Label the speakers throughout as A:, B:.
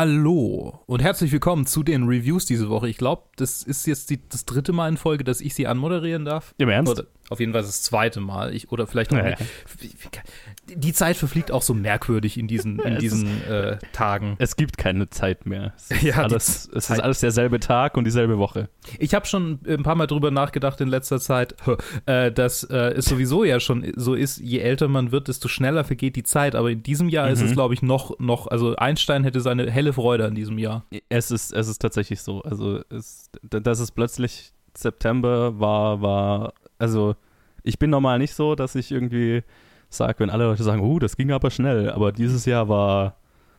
A: Hallo und herzlich willkommen zu den Reviews diese Woche. Ich glaube, das ist jetzt die, das dritte Mal in Folge, dass ich sie anmoderieren darf.
B: Im Ernst?
A: Oder auf jeden Fall das zweite Mal. Ich, oder vielleicht noch.
B: Ja, ja.
A: Die Zeit verfliegt auch so merkwürdig in diesen, in
B: Es
A: diesen äh, Tagen.
B: Es gibt keine Zeit mehr. Es ist,
A: Ja,
B: alles, es ist alles derselbe Tag und dieselbe Woche.
A: Ich habe schon ein paar Mal drüber nachgedacht in letzter Zeit, äh, dass äh, es sowieso ja schon so ist, je älter man wird, desto schneller vergeht die Zeit. Aber in diesem Jahr ist es,
B: Mhm.
A: glaube ich, noch, noch, also Einstein hätte seine helle Freude an diesem Jahr.
B: Es ist, es ist tatsächlich so. Also, es, dass es plötzlich September war, war, also, ich bin normal nicht so, dass ich irgendwie sage, wenn alle Leute sagen, uh, das ging aber schnell. Aber dieses Jahr war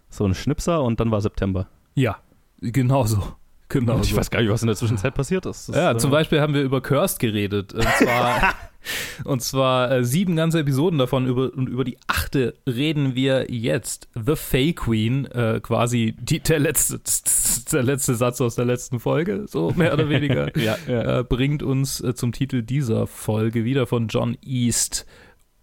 B: so ein Schnipser und dann war September.
A: Ja, genau so. Genau
B: Und ich
A: so.
B: weiß gar nicht, was in der Zwischenzeit passiert ist. Das,
A: Ja,
B: äh,
A: zum Beispiel haben wir über Cursed geredet. Und zwar, und zwar äh, sieben ganze Episoden davon. Über, und über die achte reden wir jetzt. The Fay Queen, äh, quasi die, der, letzte, der letzte Satz aus der letzten Folge, so mehr oder weniger,
B: Ja, ja.
A: äh, bringt uns äh, zum Titel dieser Folge wieder von John East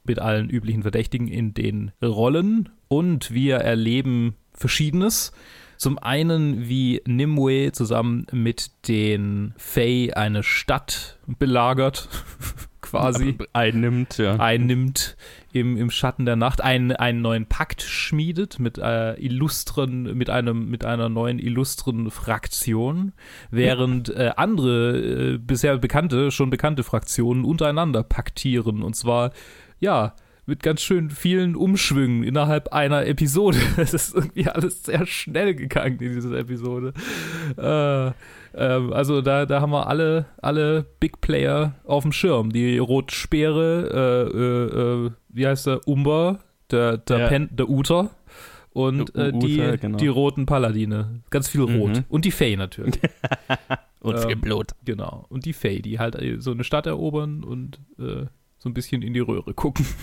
A: mit allen üblichen Verdächtigen in den Rollen. Und wir erleben Verschiedenes. Zum einen, wie Nimue zusammen mit den Fae eine Stadt belagert, quasi
B: einnimmt, ja.
A: einnimmt im, im Schatten der Nacht, einen, einen neuen Pakt schmiedet mit äh, illustren, mit einem, mit einer neuen illustren Fraktion, während äh, andere äh, bisher bekannte, schon bekannte Fraktionen untereinander paktieren. Und zwar, ja, mit ganz schön vielen Umschwüngen innerhalb einer Episode. Es ist irgendwie alles sehr schnell gegangen in dieser Episode. Äh, ähm, also da, da haben wir alle, alle Big Player auf dem Schirm. Die Rotspeere, äh, äh, äh, wie heißt der, Umber, der, der,
B: Ja.
A: Pen, der Uter und
B: Der
A: äh, die,
B: genau.
A: die roten Paladine. Ganz viel Rot.
B: Mhm.
A: Und die Fey natürlich.
B: Und viel
A: ähm,
B: Blut.
A: genau. Und die Fey, die halt so eine Stadt erobern und äh, so ein bisschen in die Röhre gucken.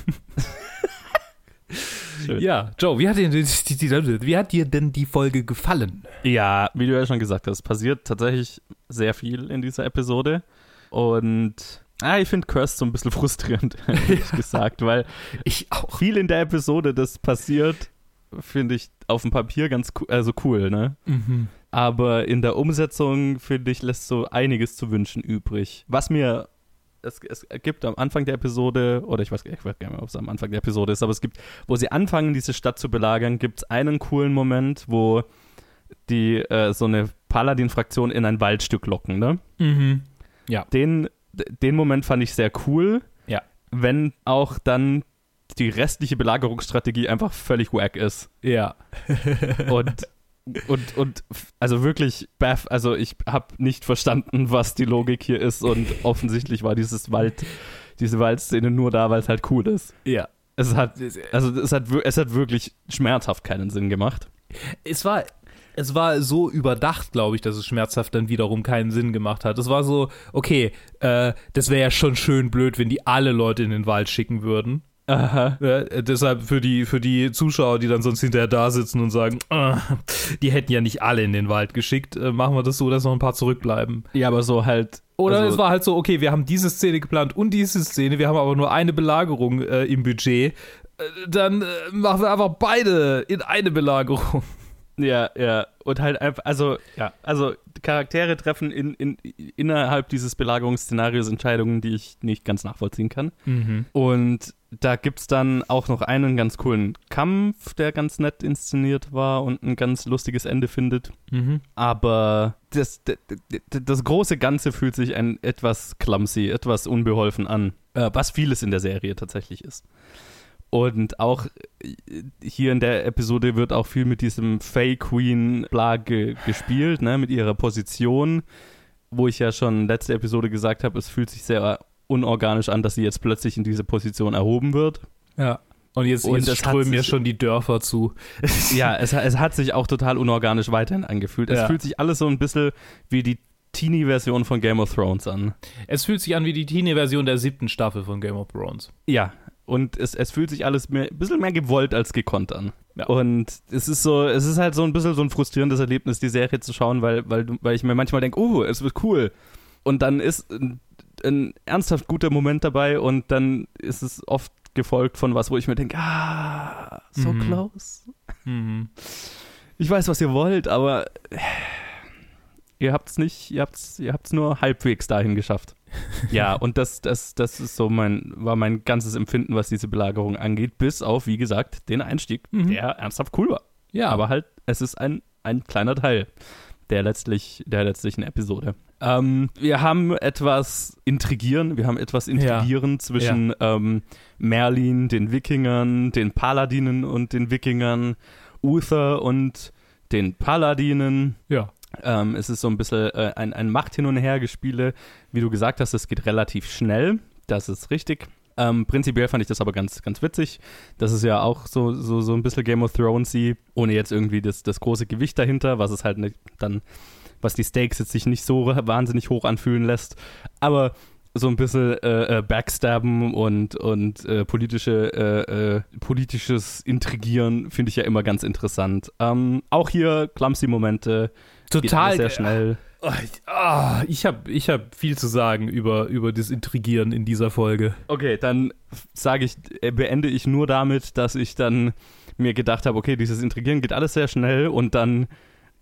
B: Schön.
A: Ja, Joe, wie hat, dir, wie hat dir denn die Folge gefallen?
B: Ja, wie du ja schon gesagt hast, passiert tatsächlich sehr viel in dieser Episode. Und ah, ich finde Curse so ein bisschen frustrierend, ehrlich gesagt, weil
A: Ich auch.
B: viel in der Episode, das passiert, finde ich auf dem Papier ganz cool, also cool, ne?
A: Mhm.
B: Aber in der Umsetzung, finde ich, lässt so einiges zu wünschen übrig. Was mir es, es gibt am Anfang der Episode, oder ich weiß, ich weiß gar nicht mehr, ob es am Anfang der Episode ist, aber es gibt, wo sie anfangen, diese Stadt zu belagern, gibt es einen coolen Moment, wo die äh, so eine Paladin-Fraktion in ein Waldstück locken, ne?
A: Mhm.
B: Den, den Moment fand ich sehr cool.
A: Ja.
B: Wenn auch dann die restliche Belagerungsstrategie einfach völlig wack ist.
A: Ja.
B: Und, und, und also wirklich, baff, also ich habe nicht verstanden, was die Logik hier ist und offensichtlich war dieses Wald, diese Waldszene nur da, weil es halt cool ist.
A: Ja.
B: Es hat, also es hat, es hat wirklich schmerzhaft keinen Sinn gemacht.
A: Es war, es war so überdacht, glaube ich, dass es schmerzhaft dann wiederum keinen Sinn gemacht hat. Es war so, okay, äh, das wäre ja schon schön blöd, wenn die alle Leute in den Wald schicken würden.
B: Aha.
A: Äh, deshalb für die, für die Zuschauer, die dann sonst hinterher da sitzen und sagen, "Ah, die hätten ja nicht alle in den Wald geschickt, äh, machen wir das so, dass noch ein paar zurückbleiben.
B: Ja, aber so halt.
A: Oder
B: also,
A: es war halt so, okay, wir haben diese Szene geplant und diese Szene, wir haben aber nur eine Belagerung äh, im Budget. Äh, Dann äh, machen wir einfach beide in eine Belagerung.
B: Ja, ja. Und halt einfach, also, ja, also Charaktere treffen in, in, innerhalb dieses Belagerungsszenarios Entscheidungen, die ich nicht ganz nachvollziehen kann. Und da gibt es dann auch noch einen ganz coolen Kampf, der ganz nett inszeniert war und ein ganz lustiges Ende findet.
A: Mhm.
B: Aber das, das, das große Ganze fühlt sich ein etwas clumsy, etwas unbeholfen an, äh, was vieles in der Serie tatsächlich ist. Und auch äh, hier in der Episode wird auch viel mit diesem Fey Queen bla ge gespielt, ne, mit ihrer Position, wo ich ja schon letzte Episode gesagt habe, es fühlt sich sehr unorganisch an, dass sie jetzt plötzlich in diese Position erhoben wird.
A: Ja. Und jetzt,
B: Und
A: jetzt strömen mir schon die Dörfer zu.
B: Ja, es, es hat sich auch total unorganisch weiterhin angefühlt. Es
A: Ja.
B: fühlt sich alles so ein bisschen wie die Teenie-Version von Game of Thrones an.
A: Es fühlt sich an wie die Teenie-Version der siebten Staffel von Game of Thrones.
B: Ja, und es, es fühlt sich alles mehr, ein bisschen mehr gewollt als gekonnt an.
A: Ja.
B: Und es ist so, es ist halt so ein bisschen so ein frustrierendes Erlebnis, die Serie zu schauen, weil, weil, weil ich mir manchmal denke, oh, es wird cool. Und dann ist ein, ein ernsthaft guter Moment dabei und dann ist es oft gefolgt von was, wo ich mir denke, ah, so
A: Mhm.
B: close.
A: Mhm.
B: ich weiß, was ihr wollt, aber ihr habt's nicht, ihr habt's, ihr habt's nur halbwegs dahin geschafft. ja, und das, das, das ist so mein, war mein ganzes Empfinden, was diese Belagerung angeht, bis auf, wie gesagt, den Einstieg,
A: Mhm.
B: der ernsthaft cool war.
A: Ja,
B: Aber halt, es ist ein, ein kleiner Teil der letztlich, der letztlichen Episode. Ähm, wir haben etwas Intrigieren, wir haben etwas Intrigieren zwischen Ähm, Merlin, den Wikingern, den Paladinen und den Wikingern, Uther und den Paladinen.
A: ja.
B: Ähm, es ist so ein bisschen äh, ein, ein Macht hin und her gespiele. Wie du gesagt hast, es geht relativ schnell. Das ist richtig. Ähm, prinzipiell fand ich das aber ganz, ganz witzig. Das ist ja auch so, so, so ein bisschen Game of Thrones, ohne jetzt irgendwie das, das große Gewicht dahinter, was es halt nicht dann, was die Stakes jetzt sich nicht so wahnsinnig hoch anfühlen lässt. Aber so ein bisschen äh, äh, Backstabben und, und äh, politische, äh, äh, politisches Intrigieren finde ich ja immer ganz interessant. Ähm, auch hier clumsy Momente,
A: Total
B: sehr schnell.
A: Oh, ich- ah, ich habe ich hab viel zu sagen über, über das Intrigieren in dieser Folge.
B: Okay, dann sage ich, äh, beende ich nur damit, dass ich dann mir gedacht habe, okay, dieses Intrigieren geht alles sehr schnell und dann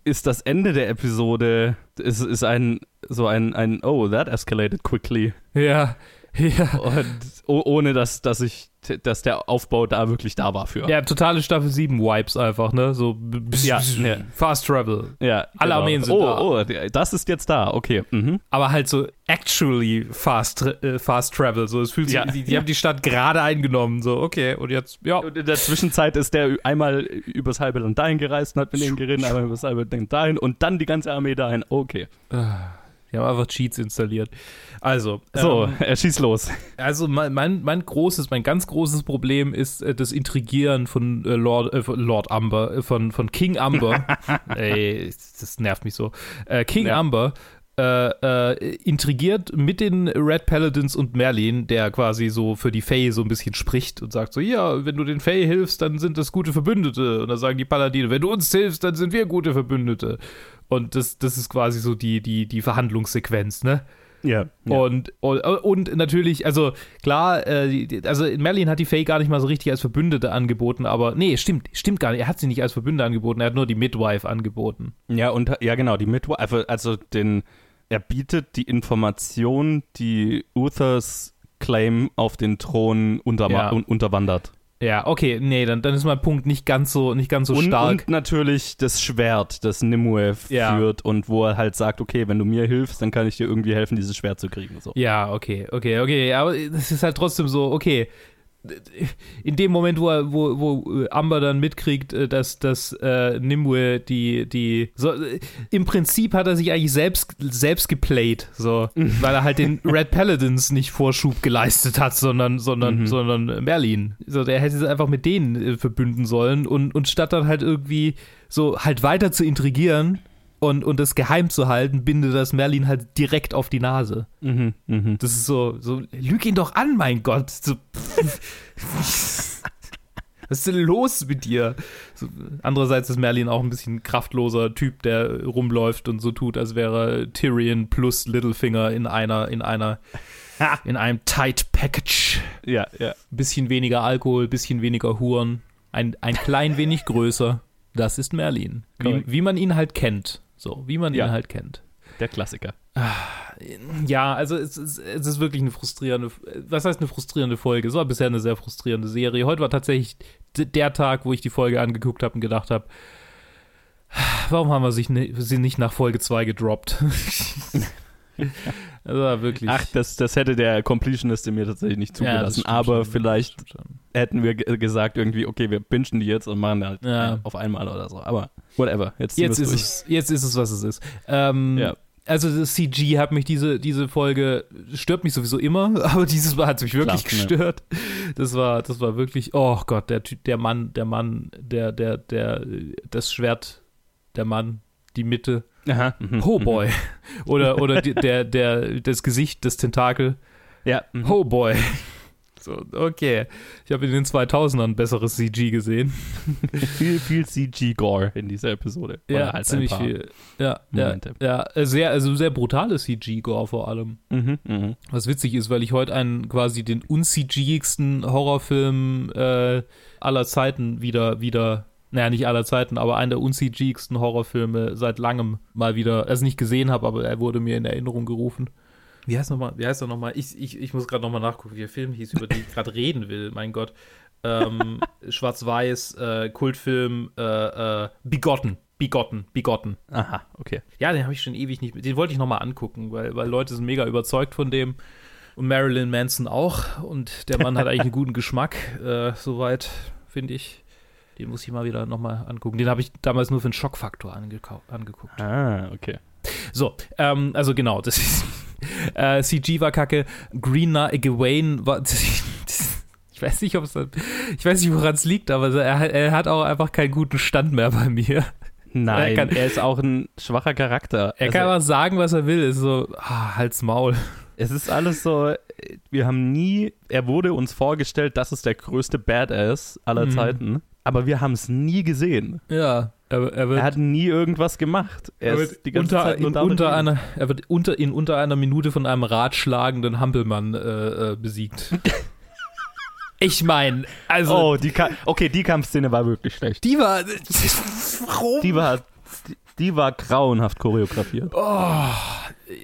B: ist das Ende der Episode, ist, ist ein, so ein, ein, oh, that escalated quickly.
A: Ja, ja.
B: Und oh, ohne dass, dass ich, dass der Aufbau da wirklich da war für.
A: Ja, totale Staffel 7 Wipes einfach, ne? So
B: Ja, ja.
A: Fast Travel.
B: Ja,
A: Alle Armeen sind
B: oh,
A: da.
B: Oh, das ist jetzt da, okay. Mhm.
A: Aber halt so actually fast, äh, fast Travel. So, es fühlt sich,
B: Ja.
A: die, die haben die Stadt gerade eingenommen. So, okay, und jetzt, ja.
B: Und in der Zwischenzeit ist der einmal übers halbe Land dahin gereist und hat mit denen geredet, einmal übers halbe Land dahin und dann die ganze Armee dahin. Okay.
A: Die haben einfach Cheats installiert. Also,
B: So,
A: ähm,
B: er schießt los.
A: also mein, mein, mein großes, mein ganz großes Problem ist äh, das Intrigieren von äh, Lord, äh, von Lord Amber, äh, von, von King Amber. Ey, das nervt mich so. Äh, King
B: Ja.
A: Amber äh, intrigiert mit den Red Paladins und Merlin, der quasi so für die Fae so ein bisschen spricht und sagt so, ja, wenn du den Fae hilfst, dann sind das gute Verbündete. Und dann sagen die Paladine, wenn du uns hilfst, dann sind wir gute Verbündete. Und das, das ist quasi so die, die, die Verhandlungssequenz, ne?
B: Ja.
A: Und, und, und natürlich, also klar, äh, also Merlin hat die Faye gar nicht mal so richtig als Verbündete angeboten, aber nee, stimmt, stimmt gar nicht. Er hat sie nicht als Verbündete angeboten, er hat nur die Midwife angeboten.
B: ja, und ja, genau, die Midwife, also, also den, er bietet die Information, die Uthers Claim auf den Thron unter,
A: Ja.
B: un, unterwandert.
A: Ja, okay, nee, dann, dann ist mein Punkt nicht ganz so, nicht ganz so
B: und,
A: stark.
B: und natürlich das Schwert, das Nimue
A: Ja.
B: führt und wo er halt sagt, okay, wenn du mir hilfst, dann kann ich dir irgendwie helfen, dieses Schwert zu kriegen. So.
A: Ja, okay, okay, okay, aber es ist halt trotzdem so, okay. In dem Moment, wo, er, wo, wo Amber dann mitkriegt, äh, dass, dass äh, Nimue die, die so, äh, im Prinzip hat er sich eigentlich selbst, selbst geplayt, so, weil er halt den Red Paladins nicht Vorschub geleistet hat, sondern, sondern,
B: Mhm.
A: sondern Merlin. So, der hätte sich einfach mit denen äh, verbünden sollen und, und statt dann halt irgendwie so halt weiter zu intrigieren und, und das geheim zu halten, bindet das Merlin halt direkt auf die Nase.
B: Mhm, mhm.
A: Das ist so, so, lüg ihn doch an, mein Gott. So, was ist denn los mit dir? So, andererseits ist Merlin auch ein bisschen kraftloser Typ, der rumläuft und so tut, als wäre Tyrion plus Littlefinger in einer, in einer, in einem tight Package.
B: Ja, ja.
A: Bisschen weniger Alkohol, bisschen weniger Huren, ein, ein klein wenig größer. Das ist Merlin. Wie, wie man ihn halt kennt. So, wie man
B: Ja.
A: ihn halt kennt.
B: Der Klassiker.
A: Ja, also es ist, es ist wirklich eine frustrierende, was heißt eine frustrierende Folge? Es war bisher eine sehr frustrierende Serie. Heute war tatsächlich der Tag, wo ich die Folge angeguckt habe und gedacht habe, warum haben wir sich ne, sie nicht nach Folge 2 gedroppt? das war wirklich.
B: Ach, das, das hätte der Completionist in mir tatsächlich nicht
A: Ja,
B: zugelassen.
A: stimmt
B: aber
A: schon,
B: vielleicht hätten wir ge- gesagt irgendwie, okay, wir bingen die jetzt und machen halt
A: Ja.
B: äh, auf einmal oder so. Aber whatever, jetzt,
A: Jetzt ist, es, jetzt ist es, was es ist. Ähm,
B: Ja.
A: Also das CG hat mich diese, diese Folge, stört mich sowieso immer, aber dieses Mal hat es mich wirklich
B: Klar, ne.
A: gestört. Das war, das war wirklich, oh Gott, der Typ, der Mann, der Mann, der, der, der, das Schwert, der Mann, die Mitte,
B: Aha. mhm,
A: Oh
B: mhm.
A: boy. Oder, oder der, der, das Gesicht, das Tentakel,
B: Ja. mhm.
A: oh boy. So, okay. Ich habe in den 2000ern besseres CG gesehen.
B: viel, viel CG-Gore in dieser Episode. Oder halt
A: ziemlich viel. Ja, ja,
B: Momente.
A: ja, sehr, also sehr brutales CG-Gore vor allem.
B: Mhm, mhm.
A: Was witzig ist, weil ich heute einen quasi den uncgigsten Horrorfilm äh, aller Zeiten wieder, wieder naja, nicht aller Zeiten, aber einen der uncgigsten Horrorfilme seit langem mal wieder, also nicht gesehen habe, aber er wurde mir in Erinnerung gerufen. Wie heißt nochmal? Wie heißt er nochmal? Ich, ich, ich muss gerade nochmal nachgucken, wie der Film hieß, über den ich gerade reden will. Mein Gott. Ähm, Schwarz-Weiß, äh, Kultfilm, äh, äh, Bigotten. Bigotten, Bigotten.
B: Aha, okay.
A: Ja, den habe ich schon ewig nicht. Den wollte ich nochmal angucken, weil, weil Leute sind mega überzeugt von dem. Und Marilyn Manson auch. Und der Mann hat eigentlich einen guten Geschmack, äh, soweit, finde ich. Den muss ich mal wieder nochmal angucken. Den habe ich damals nur für den Schockfaktor angeguckt.
B: Ah, okay.
A: So, ähm, also genau, das ist. Äh, CG war kacke. Green Knight Gawain war. ich weiß nicht, ob es. Ich weiß nicht, woran es liegt, aber er, er hat auch einfach keinen guten Stand mehr bei mir.
B: Nein, er, kann, er ist auch ein schwacher Charakter.
A: Er also, kann aber sagen, was er will. Ist so, ah, halt's Maul.
B: Es ist alles so, wir haben nie, er wurde uns vorgestellt, das ist der größte Badass aller mhm. Zeiten, aber wir haben es nie gesehen.
A: Ja.
B: Er, er, wird, er, hat nie irgendwas gemacht.
A: Er, er wird, unter, in, unter einer, er wird unter, in unter einer Minute von einem ratschlagenden Hampelmann äh, äh, besiegt. ich meine, also.
B: Oh, die okay, die Kampfszene war wirklich schlecht.
A: Die war.
B: Warum? Die war, die, die war grauenhaft choreografiert.
A: Oh,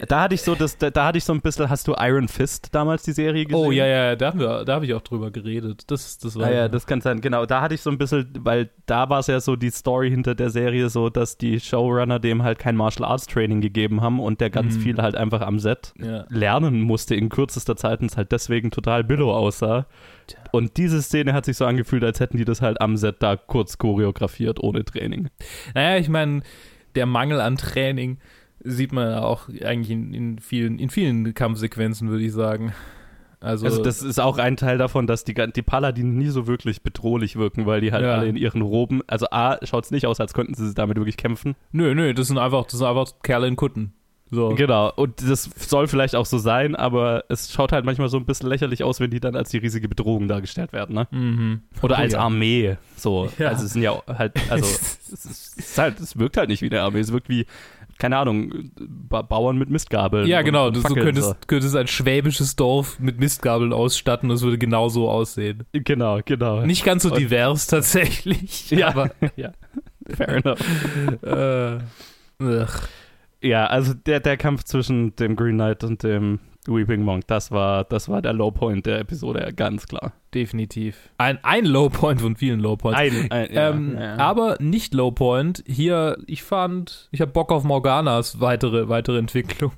B: da hatte ich so das, da, da, hatte ich so ein bisschen, hast du Iron Fist damals die Serie gesehen?
A: Oh ja, ja, da haben wir, da habe ich auch drüber geredet. Das, das war.
B: Ah, ja, das kann sein, genau. Da hatte ich so ein bisschen, weil da war es ja so die Story hinter der Serie so, dass die Showrunner dem halt kein Martial Arts Training gegeben haben und der ganz mhm. viel halt einfach am Set ja. lernen musste in kürzester Zeit und es halt deswegen total billow aussah. Und diese Szene hat sich so angefühlt, als hätten die das halt am Set da kurz choreografiert, ohne Training.
A: Naja, ich meine, der Mangel an Training sieht man auch eigentlich in, in, vielen, in vielen Kampfsequenzen, würde ich sagen. Also,
B: also, das ist auch ein Teil davon, dass die, die Paladine nie so wirklich bedrohlich wirken, weil die halt ja. alle in ihren Roben, also A, schaut es nicht aus, als könnten sie damit wirklich kämpfen.
A: Nö, nö, das sind einfach, das sind einfach Kerle in Kutten. So.
B: Genau, und das soll vielleicht auch so sein, aber es schaut halt manchmal so ein bisschen lächerlich aus, wenn die dann als die riesige Bedrohung dargestellt werden, ne?
A: Mhm.
B: Oder oh, als ja. Armee, so. Ja. Also es sind ja halt, also es, ist halt, es wirkt halt nicht wie eine Armee, es wirkt wie keine Ahnung, ba Bauern mit Mistgabeln.
A: Ja, genau. Du könntest, so. könntest ein schwäbisches Dorf mit Mistgabeln ausstatten und es würde genau so aussehen.
B: Genau, genau.
A: Nicht ganz so und, divers tatsächlich.
B: Ja, aber ja. Fair enough.
A: äh,
B: ja, also der, der Kampf zwischen dem Green Knight und dem Weeping Monk, das war, das war der Lowpoint der Episode, ja, ganz klar.
A: Definitiv. Ein, ein Lowpoint von vielen Lowpoints.
B: Ein, ein, ja,
A: ähm, ja. Aber nicht Lowpoint. Hier, ich fand, ich habe Bock auf Morganas weitere, weitere Entwicklung.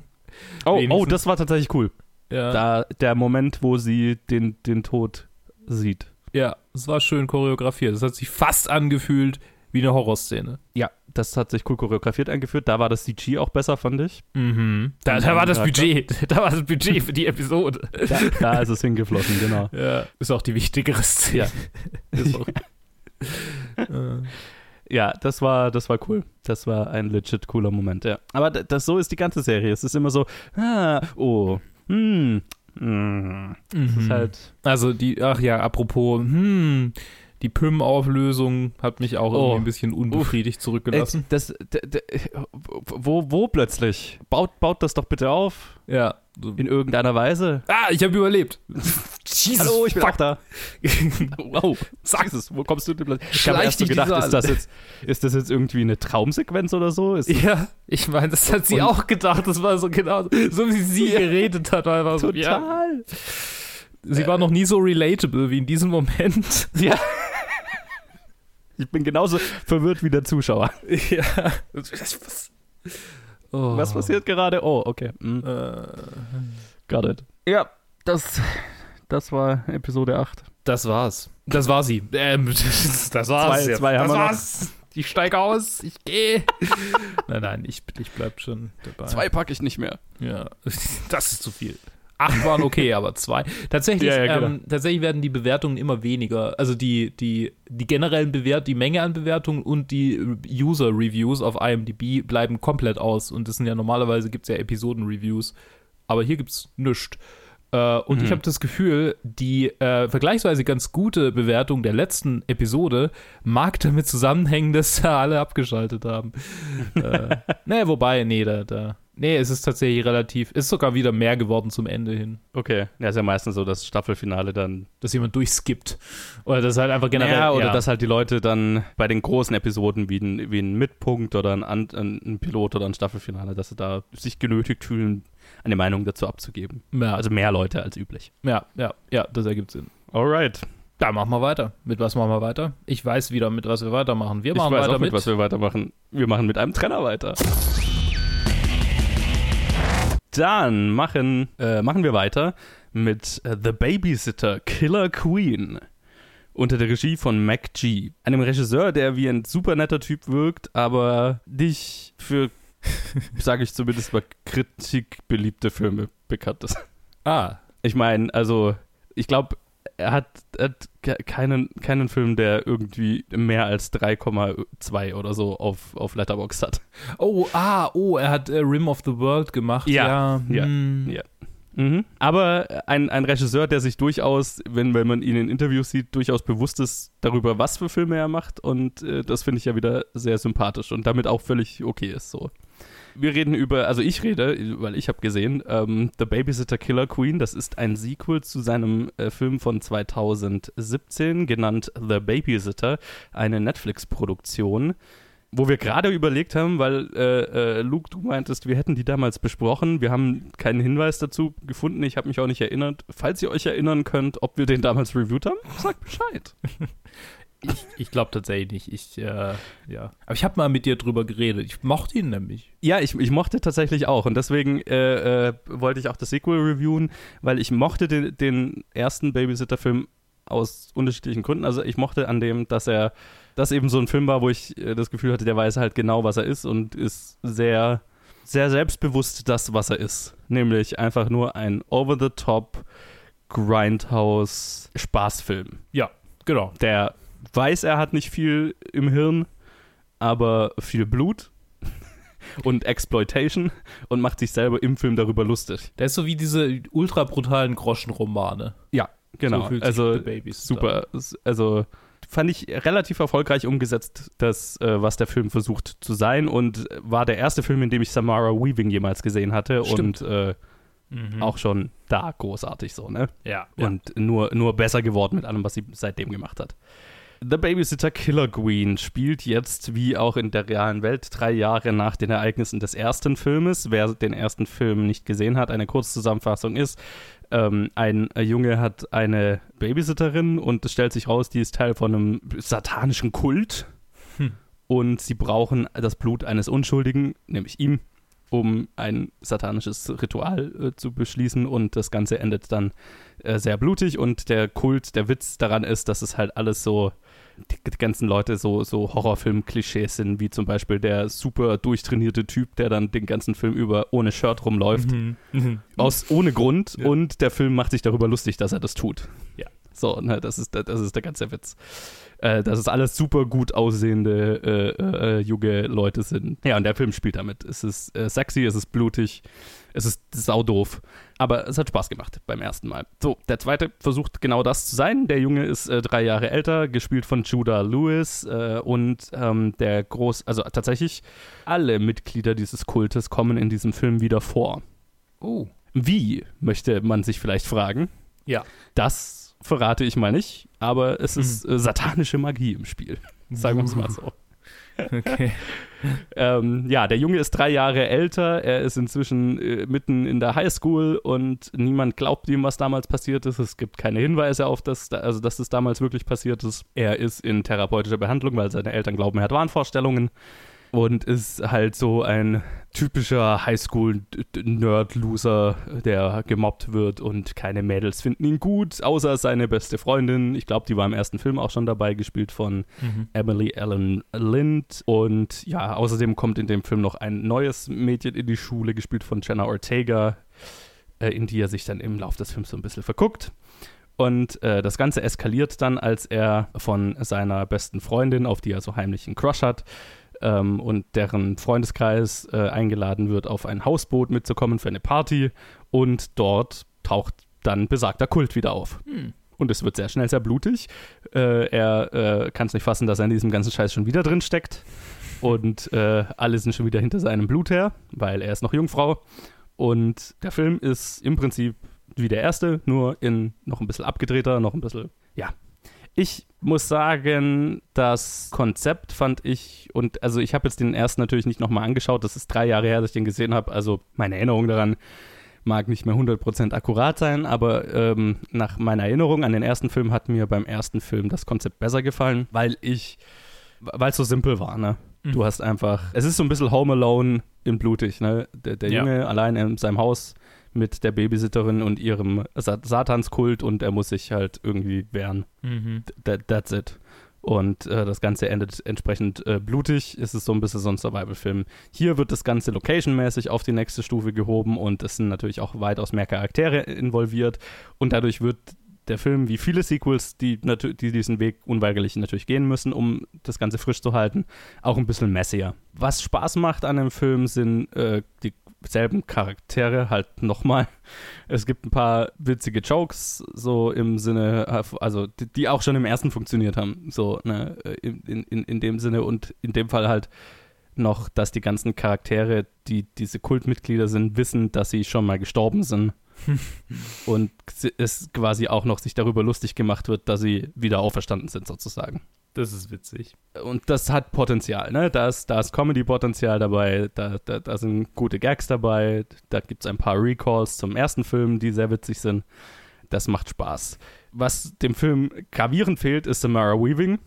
B: Oh, oh, das war tatsächlich cool.
A: Ja.
B: Da, der Moment, wo sie den, den Tod sieht.
A: Ja, es war schön choreografiert. Es hat sich fast angefühlt wie eine Horrorszene.
B: Ja, das hat sich cool choreografiert eingeführt. Da war das CG auch besser, fand ich.
A: Mhm. Da, da war das Budget. Da war das Budget für die Episode.
B: Da, da ist es hingeflossen, genau.
A: Ja, ist auch die wichtigere Szene.
B: Ja. ja, das war, das war cool. Das war ein legit cooler Moment, ja. Aber das, so ist die ganze Serie. Es ist immer so, ah, oh, hm,
A: hm. Mhm. Halt also die, ach ja, apropos, hm, die PIM-Auflösung hat mich auch oh. ein bisschen unbefriedigt zurückgelassen.
B: Das, das, wo, wo plötzlich? Baut, baut das doch bitte auf.
A: Ja.
B: In irgendeiner Weise.
A: Ah, ich habe überlebt.
B: Jesus, Hallo, ich bin auch da. wow, sag es, wo kommst du denn plötzlich? Ich habe erst so gedacht, ist das, jetzt, ist das jetzt irgendwie eine Traumsequenz oder so?
A: ja, ich meine, das hat sie auch gedacht. Das war so genau so, wie sie geredet hat. Einfach
B: so, Total. Ja.
A: Sie äh, war noch nie so relatable wie in diesem Moment.
B: Ja. Ich bin genauso verwirrt wie der Zuschauer.
A: Ja.
B: Was, oh. was passiert gerade? Oh, okay. Mhm.
A: Uh.
B: Got it. Ja, das, das war Episode 8.
A: Das war's. Das war sie. Ähm, das, das war's.
B: Zwei, zwei
A: das war's. Ich steige aus, ich gehe. nein, nein, ich, ich bleib schon dabei.
B: Zwei packe ich nicht mehr.
A: Ja, das ist zu viel. Acht waren okay, aber zwei. Tatsächlich, ja, ja, genau. ähm, tatsächlich werden die Bewertungen immer weniger. Also die, die, die generellen Bewertungen, die Menge an Bewertungen und die User-Reviews auf IMDb bleiben komplett aus. Und das sind ja normalerweise gibt es ja Episoden-Reviews. Aber hier gibt es nichts. Äh, und mhm. ich habe das Gefühl, die äh, vergleichsweise ganz gute Bewertung der letzten Episode mag damit zusammenhängen, dass da alle abgeschaltet haben. äh, naja, wobei, nee, da, da Nee, es ist tatsächlich relativ, ist sogar wieder mehr geworden zum Ende hin.
B: Okay. Ja, ist ja meistens so, dass Staffelfinale dann.
A: Dass jemand durchskippt. Oder das halt einfach generell.
B: Ja, oder dass halt die Leute dann bei den großen Episoden wie ein, wie ein Mitpunkt oder ein, ein, ein Pilot oder ein Staffelfinale, dass sie da sich genötigt fühlen, eine Meinung dazu abzugeben.
A: Ja,
B: Also mehr Leute als üblich.
A: ja, ja, ja, das ergibt Sinn.
B: Alright.
A: Da machen wir weiter. Mit was machen wir weiter? Ich weiß wieder, mit was wir weitermachen. Wir
B: Ich
A: machen
B: weiß
A: weiter
B: auch mit,
A: mit.
B: was wir weitermachen. Wir machen mit einem Trenner weiter. Dann machen, äh, machen wir weiter mit äh, The Babysitter Killer Queen. Unter der Regie von Mac G. Einem Regisseur, der wie ein super netter Typ wirkt, aber nicht für, sage ich zumindest mal, kritikbeliebte Filme bekannt ist.
A: ah,
B: Ich meine, also, ich glaube, er hat, hat ke- keinen, keinen Film, der irgendwie mehr als 3,2 oder so auf, auf Letterboxd hat.
A: oh, ah, oh, er hat äh, Rim of the World gemacht.
B: Ja, ja,
A: hm.
B: ja. Mhm. Aber ein, ein Regisseur, der sich durchaus, wenn, wenn man ihn in Interviews sieht, durchaus bewusst ist darüber, was für Filme er macht. Und äh, das finde ich ja wieder sehr sympathisch und damit auch völlig okay ist so. Wir reden über, also ich rede, weil ich habe gesehen, ähm, The Babysitter Killer Queen. Das ist ein Sequel zu seinem äh, Film von 2017, genannt The Babysitter, eine Netflix-Produktion. Wo wir gerade überlegt haben, weil äh, äh, Luke, du meintest, wir hätten die damals besprochen. Wir haben keinen Hinweis dazu gefunden. Ich habe mich auch nicht erinnert. Falls ihr euch erinnern könnt, ob wir den damals reviewed haben, sagt Bescheid.
A: Ich, ich glaube tatsächlich nicht. Ich, äh, ja. Aber ich habe mal mit dir drüber geredet. Ich mochte ihn nämlich.
B: Ja, ich, ich mochte tatsächlich auch und deswegen äh, äh, wollte ich auch das Sequel reviewen, weil ich mochte den, den ersten Babysitter-Film aus unterschiedlichen Gründen. Also ich mochte an dem, dass er, das eben so ein Film war, wo ich äh, das Gefühl hatte, der weiß halt genau, was er ist und ist sehr, sehr selbstbewusst das, was er ist. Nämlich einfach nur ein over-the-top Grindhouse-Spaßfilm.
A: Ja, genau.
B: Der weiß, er hat nicht viel im Hirn, aber viel Blut und Exploitation und macht sich selber im Film darüber lustig.
A: Der ist so wie diese ultra brutalen Groschenromane.
B: Ja, genau.
A: So
B: also super. Also fand ich relativ erfolgreich umgesetzt, das, äh, was der Film versucht zu sein und war der erste Film, in dem ich Samara Weaving jemals gesehen hatte
A: Stimmt.
B: und äh,
A: Mhm.
B: auch schon da großartig so, ne?
A: Ja.
B: und nur, nur besser geworden mit allem, was sie seitdem gemacht hat. The Babysitter Killer Queen spielt jetzt, wie auch in der realen Welt, drei Jahre nach den Ereignissen des ersten Filmes. Wer den ersten Film nicht gesehen hat, eine Kurzzusammenfassung ist, ähm, ein Junge hat eine Babysitterin und es stellt sich raus, die ist Teil von einem satanischen Kult.
A: Hm.
B: Und sie brauchen das Blut eines Unschuldigen, nämlich ihm, um ein satanisches Ritual äh, zu beschließen und das Ganze endet dann äh, sehr blutig und der Kult, der Witz daran ist, dass es halt alles so, die, ganzen Leute so, so Horrorfilm-Klischees sind, wie zum Beispiel der super durchtrainierte Typ, der dann den ganzen Film über ohne Shirt rumläuft,
A: Mhm. Mhm.
B: aus ohne Grund
A: Ja.
B: und der Film macht sich darüber lustig, dass er das tut.
A: Ja.
B: So, ne, das ist, das ist der ganze Witz. Äh, dass es alles super gut aussehende äh, äh, junge Leute sind. Ja, und der Film spielt damit. Es ist äh, sexy, es ist blutig, es ist saudoof. Aber es hat Spaß gemacht beim ersten Mal. So, der zweite versucht genau das zu sein. Der Junge ist äh, drei Jahre älter, gespielt von Judah Lewis äh, und ähm, der Groß, also tatsächlich alle Mitglieder dieses Kultes kommen in diesem Film wieder vor.
A: Oh.
B: Wie, möchte man sich vielleicht fragen.
A: Ja.
B: Das verrate ich mal nicht, aber es ist äh, satanische Magie im Spiel. Sagen wir es mal so.
A: Okay.
B: Ähm, ja, der Junge ist drei Jahre älter, er ist inzwischen äh, mitten in der Highschool und niemand glaubt ihm, was damals passiert ist. Es gibt keine Hinweise auf das, also dass das damals wirklich passiert ist. Er ist in therapeutischer Behandlung, weil seine Eltern glauben, er hat Wahnvorstellungen und ist halt so ein typischer Highschool-Nerd-Loser, der gemobbt wird und keine Mädels finden ihn gut, außer seine beste Freundin. Ich glaube, die war im ersten Film auch schon dabei, gespielt von
A: Mhm.
B: Emily Ellen Lind. Und ja, außerdem kommt in dem Film noch ein neues Mädchen in die Schule, gespielt von Jenna Ortega, äh, in die er sich dann im Laufe des Films so ein bisschen verguckt. Und äh, das Ganze eskaliert dann, als er von seiner besten Freundin, auf die er so heimlich einen Crush hat, ähm, und deren Freundeskreis äh, eingeladen wird, auf ein Hausboot mitzukommen für eine Party. Und dort taucht dann besagter Kult wieder auf.
A: Hm.
B: Und es wird sehr schnell sehr blutig. Äh, er äh, kann es nicht fassen, dass er in diesem ganzen Scheiß schon wieder drin steckt. und äh, alle sind schon wieder hinter seinem Blut her, weil er ist noch Jungfrau. Und der Film ist im Prinzip wie der erste, nur in noch ein bisschen abgedrehter, noch ein bisschen, ja. Ich muss sagen, das Konzept fand ich, und also ich habe jetzt den ersten natürlich nicht nochmal angeschaut, das ist drei Jahre her, dass ich den gesehen habe, also meine Erinnerung daran mag nicht mehr 100% akkurat sein, aber ähm, nach meiner Erinnerung an den ersten Film hat mir beim ersten Film das Konzept besser gefallen, weil ich, weil es so simpel war, ne? Mhm. Du hast einfach, es ist so ein bisschen Home Alone in blutig, ne? Der, der Junge ja. allein in seinem Haus mit der Babysitterin und ihrem Satanskult und er muss sich halt irgendwie wehren. Mhm. That, that's it. Und äh, das Ganze endet entsprechend äh, blutig. Es ist so ein bisschen so ein Survival-Film. Hier wird das Ganze location-mäßig auf die nächste Stufe gehoben und es sind natürlich auch weitaus mehr Charaktere involviert. Und dadurch wird der Film, wie viele Sequels, die, die diesen Weg unweigerlich natürlich gehen müssen, um das Ganze frisch zu halten, auch ein bisschen messier. Was Spaß macht an dem Film sind äh, die selben Charaktere halt nochmal. Es gibt ein paar witzige Jokes, so im Sinne, also die, die auch schon im ersten funktioniert haben, so ne, in, in, in dem Sinne und in dem Fall halt noch, dass die ganzen Charaktere, die diese Kultmitglieder sind, wissen, dass sie schon mal gestorben sind. Und es quasi auch noch sich darüber lustig gemacht wird, dass sie wieder auferstanden sind, sozusagen.
A: Das ist witzig.
B: Und das hat Potenzial, ne? Da ist, da ist Comedy-Potenzial dabei, da, da, da sind gute Gags dabei, da gibt es ein paar Recalls zum ersten Film, die sehr witzig sind. Das macht Spaß. Was dem Film gravierend fehlt, ist Samara Weaving,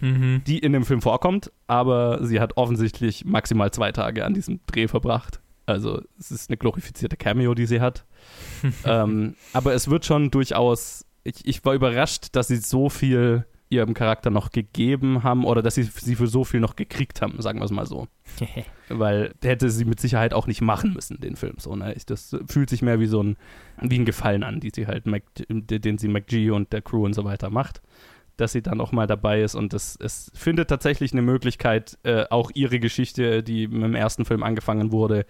B: mhm. die in dem Film vorkommt, aber sie hat offensichtlich maximal zwei Tage an diesem Dreh verbracht. Also es ist eine glorifizierte Cameo, die sie hat. ähm, aber es wird schon durchaus, ich, ich war überrascht, dass sie so viel ihrem Charakter noch gegeben haben oder dass sie sie für so viel noch gekriegt haben, sagen wir es mal so. Weil hätte sie mit Sicherheit auch nicht machen müssen, den Film. So, ne? Das fühlt sich mehr wie so ein, wie ein Gefallen an, die sie halt Mac, den sie McGee und der Crew und so weiter macht. Dass sie dann auch mal dabei ist und es, es findet tatsächlich eine Möglichkeit, äh, auch ihre Geschichte, die mit dem ersten Film angefangen wurde,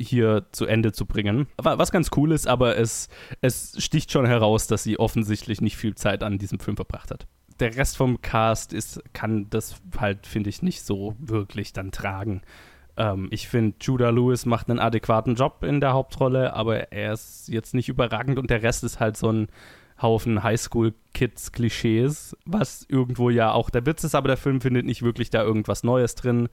B: hier zu Ende zu bringen. Was ganz cool ist, aber es, es sticht schon heraus, dass sie offensichtlich nicht viel Zeit an diesem Film verbracht hat der Rest vom Cast ist, kann das halt, finde ich, nicht so wirklich dann tragen. Ähm, ich finde, Judah Lewis macht einen adäquaten Job in der Hauptrolle, aber er ist jetzt nicht überragend und der Rest ist halt so ein Haufen Highschool-Kids-Klischees, was irgendwo ja auch der Witz ist, aber der Film findet nicht wirklich da irgendwas Neues drin,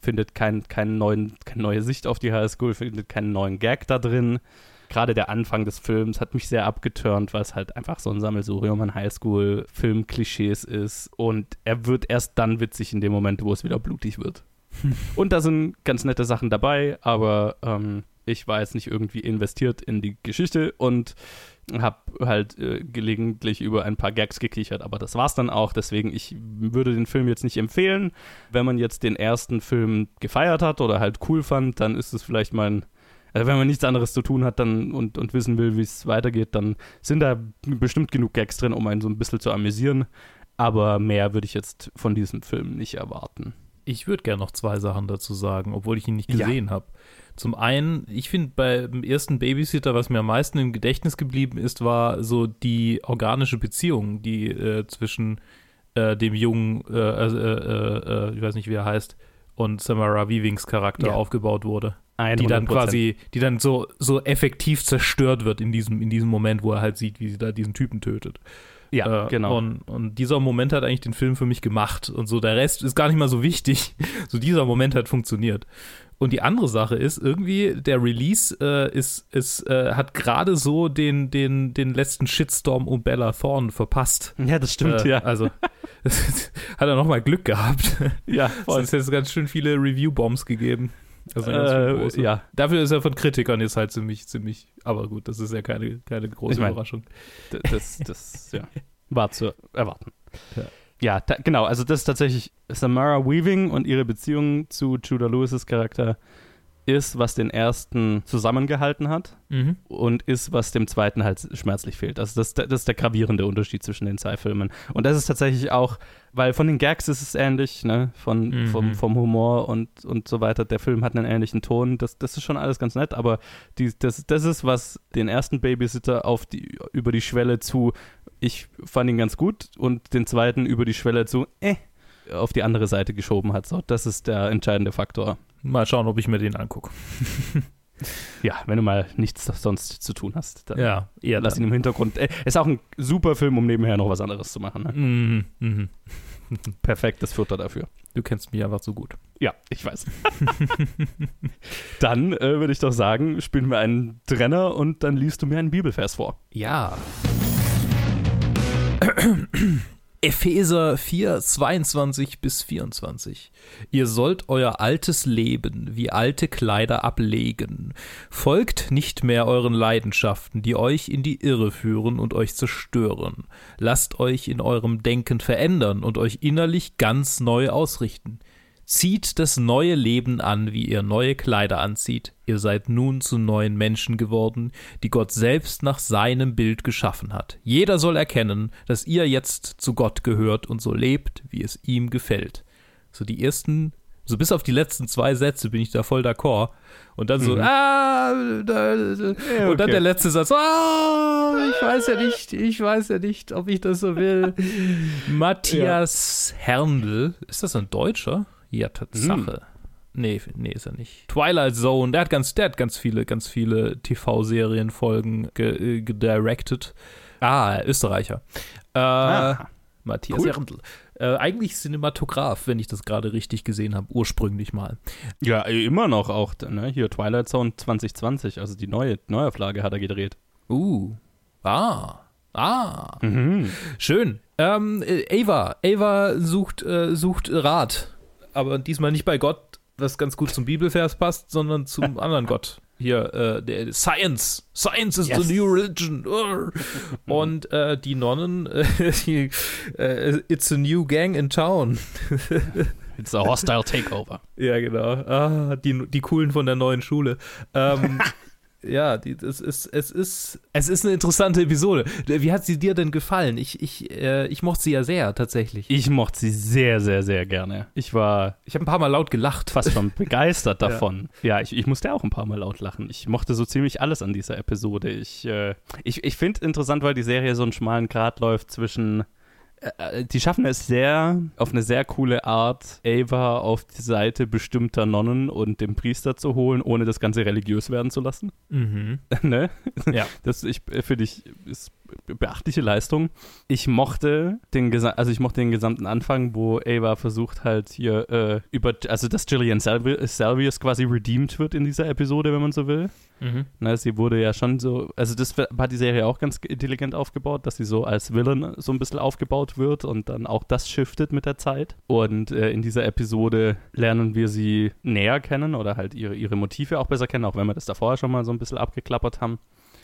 B: findet kein, kein neuen, keine neue Sicht auf die Highschool, findet keinen neuen Gag da drin gerade der Anfang des Films hat mich sehr abgeturnt, weil es halt einfach so ein Sammelsurium an Highschool-Film-Klischees ist. Und er wird erst dann witzig in dem Moment, wo es wieder blutig wird. und da sind ganz nette Sachen dabei, aber ähm, ich war jetzt nicht irgendwie investiert in die Geschichte und habe halt äh, gelegentlich über ein paar Gags gekichert, aber das war's dann auch. Deswegen, ich würde den Film jetzt nicht empfehlen. Wenn man jetzt den ersten Film gefeiert hat oder halt cool fand, dann ist es vielleicht mein also wenn man nichts anderes zu tun hat dann und, und wissen will, wie es weitergeht, dann sind da bestimmt genug Gags drin, um einen so ein bisschen zu amüsieren. Aber mehr würde ich jetzt von diesem Film nicht erwarten.
A: Ich würde gerne noch zwei Sachen dazu sagen, obwohl ich ihn nicht gesehen ja. habe. Zum einen, ich finde beim ersten Babysitter, was mir am meisten im Gedächtnis geblieben ist, war so die organische Beziehung, die äh, zwischen äh, dem jungen, äh, äh, äh, äh ich weiß nicht, wie er heißt, und Samara Weavings Charakter ja. aufgebaut wurde. 100%. Die dann quasi, die dann so, so effektiv zerstört wird in diesem, in diesem Moment, wo er halt sieht, wie sie da diesen Typen tötet.
B: Ja, äh, genau.
A: Und, und, dieser Moment hat eigentlich den Film für mich gemacht. Und so der Rest ist gar nicht mal so wichtig. So dieser Moment hat funktioniert. Und die andere Sache ist, irgendwie, der Release äh, ist, ist, äh, hat gerade so den, den, den letzten Shitstorm um Bella Thorne verpasst.
B: Ja, das stimmt,
A: äh,
B: ja.
A: Also, hat er nochmal Glück gehabt.
B: Ja,
A: voll. Es hat jetzt ganz schön viele Review-Bombs gegeben.
B: Also äh, ja.
A: Dafür ist er von Kritikern jetzt halt ziemlich, ziemlich, aber gut, das ist ja keine, keine große ich mein, Überraschung.
B: Das, das, ja, war zu erwarten. Ja. Ja, da, genau, also das ist tatsächlich Samara Weaving und ihre Beziehung zu Judah Lewis's Charakter ist, was den ersten zusammengehalten hat mhm. und ist, was dem zweiten halt schmerzlich fehlt. Also das, das ist der gravierende Unterschied zwischen den zwei Filmen. Und das ist tatsächlich auch, weil von den Gags ist es ähnlich, ne? Von, mhm. vom, vom Humor und, und so weiter. Der Film hat einen ähnlichen Ton. Das, das ist schon alles ganz nett, aber die, das, das ist, was den ersten Babysitter auf die, über die Schwelle zu, ich fand ihn ganz gut und den zweiten über die Schwelle zu, eh, auf die andere Seite geschoben hat. So, das ist der entscheidende Faktor.
A: Mal schauen, ob ich mir den angucke.
B: Ja, wenn du mal nichts sonst zu tun hast, dann
A: Ja, eher
B: lass ihn im Hintergrund. Äh, ist auch ein super Film, um nebenher noch was anderes zu machen. Ne?
A: Mhm, mhm.
B: Perfektes Futter dafür.
A: Du kennst mich einfach so gut.
B: Ja, ich weiß. dann äh, würde ich doch sagen, spielen wir einen Trenner und dann liest du mir einen Bibelvers vor.
A: Ja. Epheser 4, 22 bis 24. Ihr sollt euer altes Leben wie alte Kleider ablegen. Folgt nicht mehr euren Leidenschaften, die euch in die Irre führen und euch zerstören. Lasst euch in eurem Denken verändern und euch innerlich ganz neu ausrichten. Zieht das neue Leben an, wie ihr neue Kleider anzieht. Ihr seid nun zu neuen Menschen geworden, die Gott selbst nach seinem Bild geschaffen hat. Jeder soll erkennen, dass ihr jetzt zu Gott gehört und so lebt, wie es ihm gefällt. So die ersten, so bis auf die letzten zwei Sätze bin ich da voll d'accord. Und dann so,
B: Mhm.
A: ah, da, da,
B: Ja,
A: und dann
B: okay.
A: der letzte Satz, ah, ich weiß ja nicht, ich weiß ja nicht, ob ich das so will. Matthias Herndl, ist das ein Deutscher? Ja, Tatsache. Nee, nee, ist er nicht. Twilight Zone, der hat ganz, der hat ganz viele, ganz viele TV-Serienfolgen ge, äh, gedirected. Ah, Österreicher. Äh,
B: Ah,
A: Matthias
B: cool.
A: Herndl. Äh, eigentlich Cinematograph, wenn ich das gerade richtig gesehen habe, ursprünglich mal.
B: Ja, äh, immer noch auch. Ne? Hier Twilight Zone 2020, also die neue Neuauflage hat er gedreht.
A: Uh. Ah. Ah.
B: Mhm.
A: Schön. Ähm, äh, Ava. Ava sucht, äh, sucht Rat. Aber diesmal nicht bei Gott, was ganz gut zum Bibelvers passt, sondern zum anderen Gott. Hier, äh, der Science. Science is
B: Yes.
A: the new religion. Und äh, die Nonnen, äh, die, äh, it's a new gang in town.
B: It's a hostile takeover.
A: Ja, genau. Ah, die, die coolen von der neuen Schule. Ähm, ja, die, das ist, es ist, es ist eine interessante Episode. Wie hat sie dir denn gefallen? Ich, ich, äh, ich mochte sie ja sehr, tatsächlich.
B: Ich mochte sie sehr, sehr, sehr gerne. Ich war
A: Ich habe ein paar Mal laut gelacht.
B: fast schon begeistert davon. Ja, ich, ich musste auch ein paar Mal laut lachen. Ich mochte so ziemlich alles an dieser Episode. Ich, äh, ich, ich finde interessant, weil die Serie so einen schmalen Grat läuft zwischen. Äh, die schaffen es sehr, auf eine sehr coole Art, Ava auf die Seite bestimmter Nonnen und dem Priester zu holen, ohne das Ganze religiös werden zu lassen.
A: Mhm.
B: ne?
A: Ja.
B: Das ich, äh, finde ich ist beachtliche Leistung. Ich mochte den gesa- also ich mochte den gesamten Anfang, wo Ava versucht halt hier äh, über also dass Gillian Salvi Salvius quasi redeemed wird in dieser Episode, wenn man so will.
A: Mhm.
B: Ne, sie wurde ja schon so, also das hat die Serie auch ganz intelligent aufgebaut, dass sie so als Villain so ein bisschen aufgebaut wird und dann auch das shiftet mit der Zeit. Und äh, in dieser Episode lernen wir sie näher kennen oder halt ihre, ihre Motive auch besser kennen, auch wenn wir das da vorher schon mal so ein bisschen abgeklappert haben.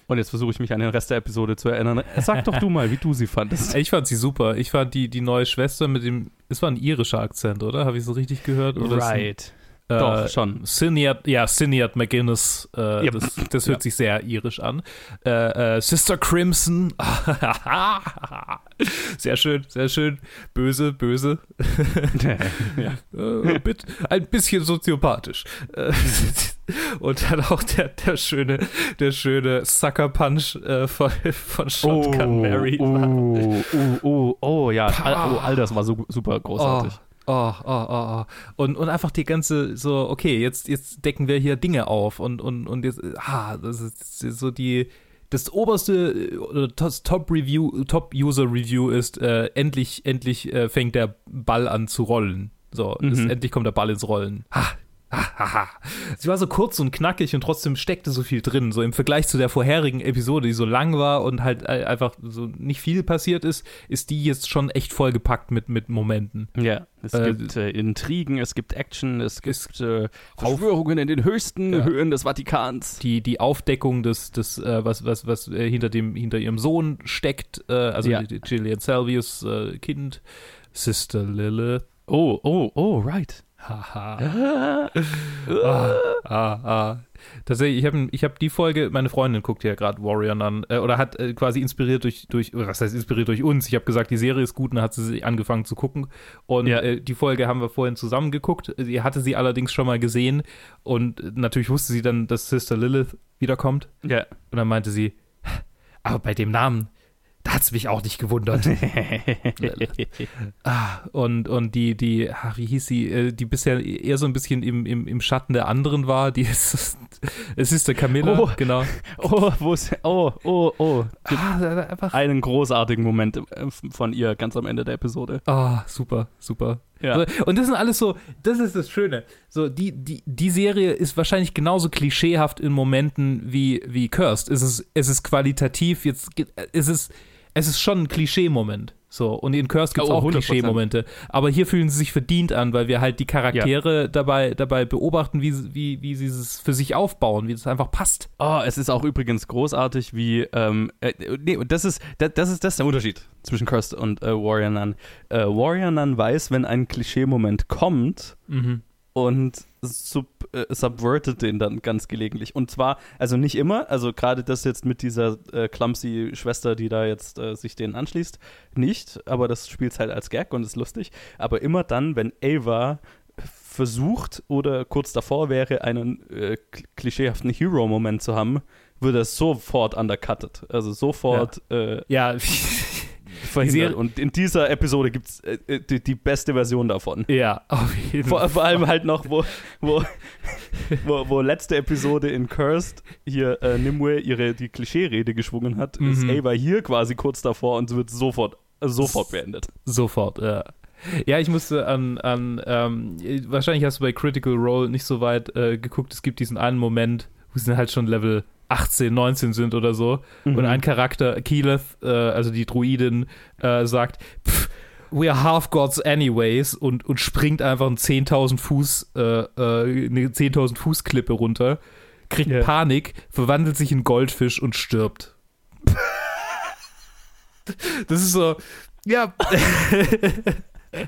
B: Und jetzt versuche ich mich an den Rest der Episode zu erinnern. Sag doch du mal, wie du sie fandest.
A: Ich fand sie super. Ich fand die, die neue Schwester mit dem, es war ein irischer Akzent, oder? Habe ich so richtig gehört? Oder ist Äh,
B: Doch, schon.
A: Cinead, ja, Cinead McGuinness, äh,
B: Ja.
A: das, das hört sich sehr irisch an. Äh, äh, Sister Crimson, sehr schön, sehr schön. Böse, böse.
B: ja.
A: Äh, bit, ein bisschen soziopathisch. Äh, Und dann auch der, der schöne, der schöne Sucker Punch äh, von, von Shotgun Mary.
B: Oh, oh, oh, oh, ja.
A: Pah.
B: Al- Oh, all das war so super großartig.
A: Oh, oh, oh, oh. Und, und einfach die ganze, so, okay, jetzt, jetzt decken wir hier Dinge auf und, und, und jetzt, ah, das ist so die, das oberste, oder das Top-Review, Top-User-Review ist, äh, endlich, endlich äh, fängt der Ball an zu rollen. So,
B: Mhm.
A: endlich kommt der Ball ins Rollen. Ha, ha. Sie war so kurz und knackig und trotzdem steckte so viel drin. So im Vergleich zu der vorherigen Episode, die so lang war und halt äh, einfach so nicht viel passiert ist, ist die jetzt schon echt vollgepackt mit, mit Momenten.
B: Ja, es
A: Äh,
B: gibt äh, Intrigen, es gibt Action, es gibt äh, Aufwürungen in den höchsten
A: Ja.
B: Höhen des Vatikans.
A: die, die Aufdeckung des, des äh, was, was, was äh, hinter, dem, hinter ihrem Sohn steckt, also
B: Ja.
A: Gillian Salvius Kind, Sister Lilith.
B: Oh, oh, oh, right.
A: Haha. ah, ah, ah. Tatsächlich, ich habe ich hab die Folge, meine Freundin guckt ja gerade Warrior Nun, äh, oder hat äh, quasi inspiriert durch, durch, was heißt inspiriert durch uns? Ich habe gesagt, die Serie ist gut und dann hat sie sie angefangen zu gucken. Und
B: Ja.
A: äh, die Folge haben wir vorhin zusammen geguckt. Sie hatte sie allerdings schon mal gesehen und äh, natürlich wusste sie dann, dass Sister Lilith wiederkommt.
B: Ja.
A: Und dann meinte sie, aber bei dem Namen, da hat es mich auch nicht gewundert. ah, und, und die, die, ach, wie hieß sie, äh, die bisher eher so ein bisschen im, im, im Schatten der anderen war, die ist, es ist der Camilla,
B: Oh.
A: genau.
B: Oh, wo ist, oh, oh, oh.
A: Ah, einfach,
B: Einen großartigen Moment äh, von ihr ganz am Ende der Episode.
A: ah, super, super.
B: Ja.
A: So, Und das sind alles so, das ist das Schöne. So, die, die, die Serie ist wahrscheinlich genauso klischeehaft in Momenten wie, wie Cursed. Es ist, es ist qualitativ, jetzt, es ist, es ist schon ein Klischee-Moment. So, und in Cursed gibt es
B: Oh,
A: auch
B: 100%.
A: Klischee-Momente. Aber hier fühlen sie sich verdient an, weil wir halt die Charaktere dabei, dabei beobachten, wie, sie- wie, wie sie es für sich aufbauen, wie es einfach passt.
B: Oh, es ist auch übrigens großartig, wie, ähm, äh, nee, und das ist, das, das ist, das ist der Unterschied zwischen Cursed und äh, Warrior Nun. Äh, Warrior Nun weiß, wenn ein Klischee-Moment kommt
A: Mhm.
B: Und sub, äh, subvertet den dann ganz gelegentlich. Und zwar, also nicht immer, also gerade das jetzt mit dieser äh, clumsy Schwester, die da jetzt äh, sich denen anschließt, nicht, aber das spielt halt als Gag und ist lustig. Aber immer dann, wenn Ava versucht oder kurz davor wäre, einen äh, kl- klischeehaften Hero-Moment zu haben, wird er sofort undercutted. Also sofort äh,
A: Ja,
B: verhindert.
A: Serie-
B: Und in dieser Episode gibt es äh, äh, die, die beste Version davon.
A: ja, auf jeden
B: Vor, vor allem halt noch, wo, wo, wo, wo letzte Episode in Cursed hier äh, Nimue ihre die Klischee-Rede geschwungen hat, ist
A: Mhm.
B: Ava hier quasi kurz davor und wird sofort, äh, sofort beendet.
A: Sofort, ja. Ja, ich musste an, an ähm, wahrscheinlich hast du bei Critical Role nicht so weit äh, geguckt. Es gibt diesen einen Moment, wo sie halt schon Level 18, 19 sind oder so.
B: Mhm.
A: Und ein Charakter, Keyleth, äh, also die Druidin, äh, sagt, "Pff, we are half gods anyways und, und springt einfach einen 10.000 Fuß, äh, äh, eine 10.000 Fuß Klippe runter, kriegt
B: Ja.
A: Panik, verwandelt sich in Goldfisch und stirbt. das ist so, ja.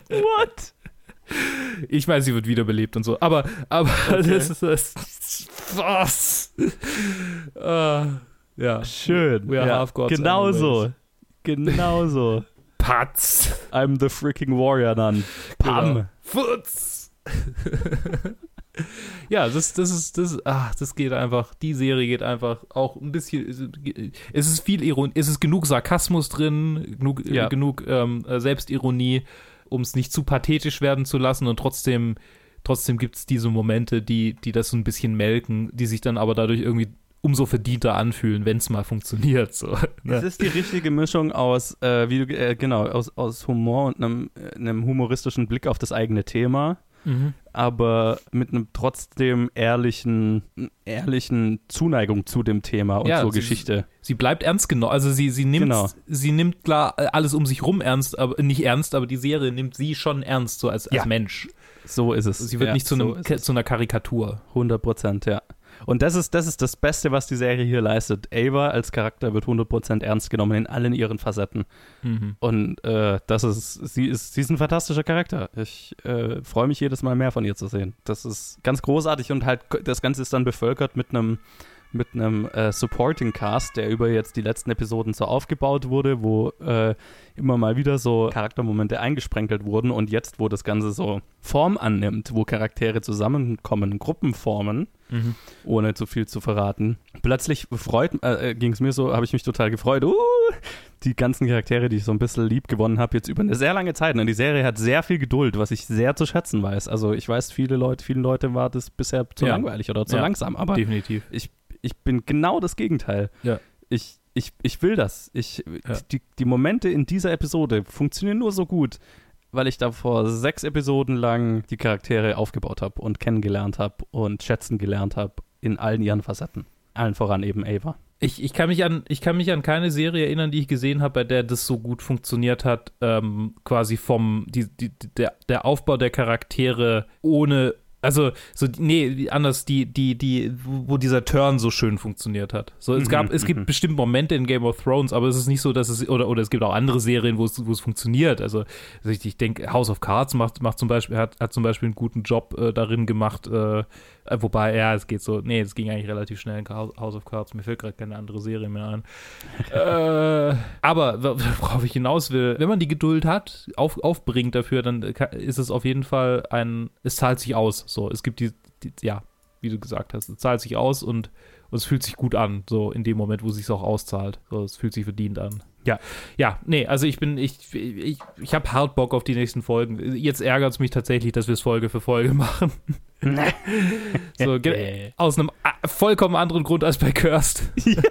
B: What?
A: Ich meine, sie wird wiederbelebt und so, aber, aber das ist das. Was? Ah, ja.
B: Schön.
A: We are half gods
B: Genau
A: anyways.
B: so. Genau so.
A: Patz.
B: I'm the freaking warrior nun. Pam.
A: Genau. Futz. ja, das, das ist, das, ach, das geht einfach, die Serie geht einfach auch ein bisschen, es ist viel Ironie, es ist genug Sarkasmus drin, genug,
B: Ja.
A: genug ähm, äh, Selbstironie, um es nicht zu pathetisch werden zu lassen und trotzdem, trotzdem gibt es diese Momente, die, die das so ein bisschen melken, die sich dann aber dadurch irgendwie umso verdienter anfühlen, wenn es mal funktioniert. So,
B: Es
A: ne?
B: ist die richtige Mischung aus, äh, wie du, äh, genau, aus, aus Humor und einem, äh, einem humoristischen Blick auf das eigene Thema,
A: mhm.
B: aber mit einem trotzdem ehrlichen, ehrlichen Zuneigung zu dem Thema und
A: Ja,
B: zur
A: sie-
B: Geschichte.
A: Sie bleibt ernst genommen. Also sie, sie nimmt,
B: Genau.
A: sie nimmt klar äh, alles um sich rum ernst, aber nicht ernst, aber die Serie nimmt sie schon ernst, so als, als
B: Ja.
A: Mensch.
B: So ist es.
A: Sie wird
B: Ja,
A: nicht zu, einem, zu einer Karikatur.
B: 100 Prozent, ja. Und das ist, das ist das Beste, was die Serie hier leistet. Ava als Charakter wird 100 Prozent ernst genommen in allen ihren Facetten.
A: Mhm.
B: Und äh, das ist, sie ist, sie ist ein fantastischer Charakter. Ich äh, freue mich jedes Mal mehr von ihr zu sehen. Das ist ganz großartig und halt das Ganze ist dann bevölkert mit einem mit einem äh, Supporting Cast, der über jetzt die letzten Episoden so aufgebaut wurde, wo äh, immer mal wieder so Charaktermomente eingesprenkelt wurden und jetzt, wo das Ganze so Form annimmt, wo Charaktere zusammenkommen, Gruppen formen,
A: Mhm.
B: ohne zu viel zu verraten. Plötzlich freut, äh, ging es mir so, habe ich mich total gefreut. Uh, die ganzen Charaktere, die ich so ein bisschen lieb gewonnen habe, jetzt über eine sehr lange Zeit. Und die Serie hat sehr viel Geduld, was ich sehr zu schätzen weiß. Also ich weiß, viele Leute, vielen Leute war das bisher zu
A: Ja.
B: langweilig oder zu
A: Ja.
B: langsam, aber
A: Definitiv.
B: ich, ich bin genau das Gegenteil.
A: Ja.
B: Ich, ich, ich will das. Ich,
A: Ja.
B: die, die Momente in dieser Episode funktionieren nur so gut, weil ich da vor sechs Episoden lang die Charaktere aufgebaut habe und kennengelernt habe und schätzen gelernt habe in allen ihren Facetten. Allen voran eben Ava.
A: Ich, ich, kann mich an, ich kann mich an keine Serie erinnern, die ich gesehen habe, bei der das so gut funktioniert hat, ähm, quasi vom, die, die, der, der Aufbau der Charaktere ohne, also, so, nee, anders, die, die, die, wo dieser Turn so schön funktioniert hat. So, es
B: Mhm,
A: gab, es gibt
B: mhm.
A: bestimmt Momente in Game of Thrones, aber es ist nicht so, dass es, oder, oder es gibt auch andere Serien, wo es, wo es funktioniert. Also, also ich, ich denke, House of Cards macht, macht zum Beispiel, hat, hat zum Beispiel einen guten Job äh, darin gemacht, äh, äh, Wobei, ja, es geht so, nee, es ging eigentlich relativ schnell in House of Cards. Mir fällt gerade keine andere Serie mehr ein. äh, aber wo- worauf ich hinaus will, wenn man die Geduld hat, auf, aufbringt dafür, dann ist es auf jeden Fall ein, es zahlt sich aus. So, es gibt die, die ja, wie du gesagt hast, es zahlt sich aus und, und es fühlt sich gut an, so in dem Moment, wo es sich auch auszahlt. So, es fühlt sich verdient an. Ja, ja, nee, also ich bin, ich, ich, ich habe hart Bock auf die nächsten Folgen. Jetzt ärgert es mich tatsächlich, dass wir es Folge für Folge machen. so, aus einem vollkommen anderen Grund als bei Cursed.
B: ja,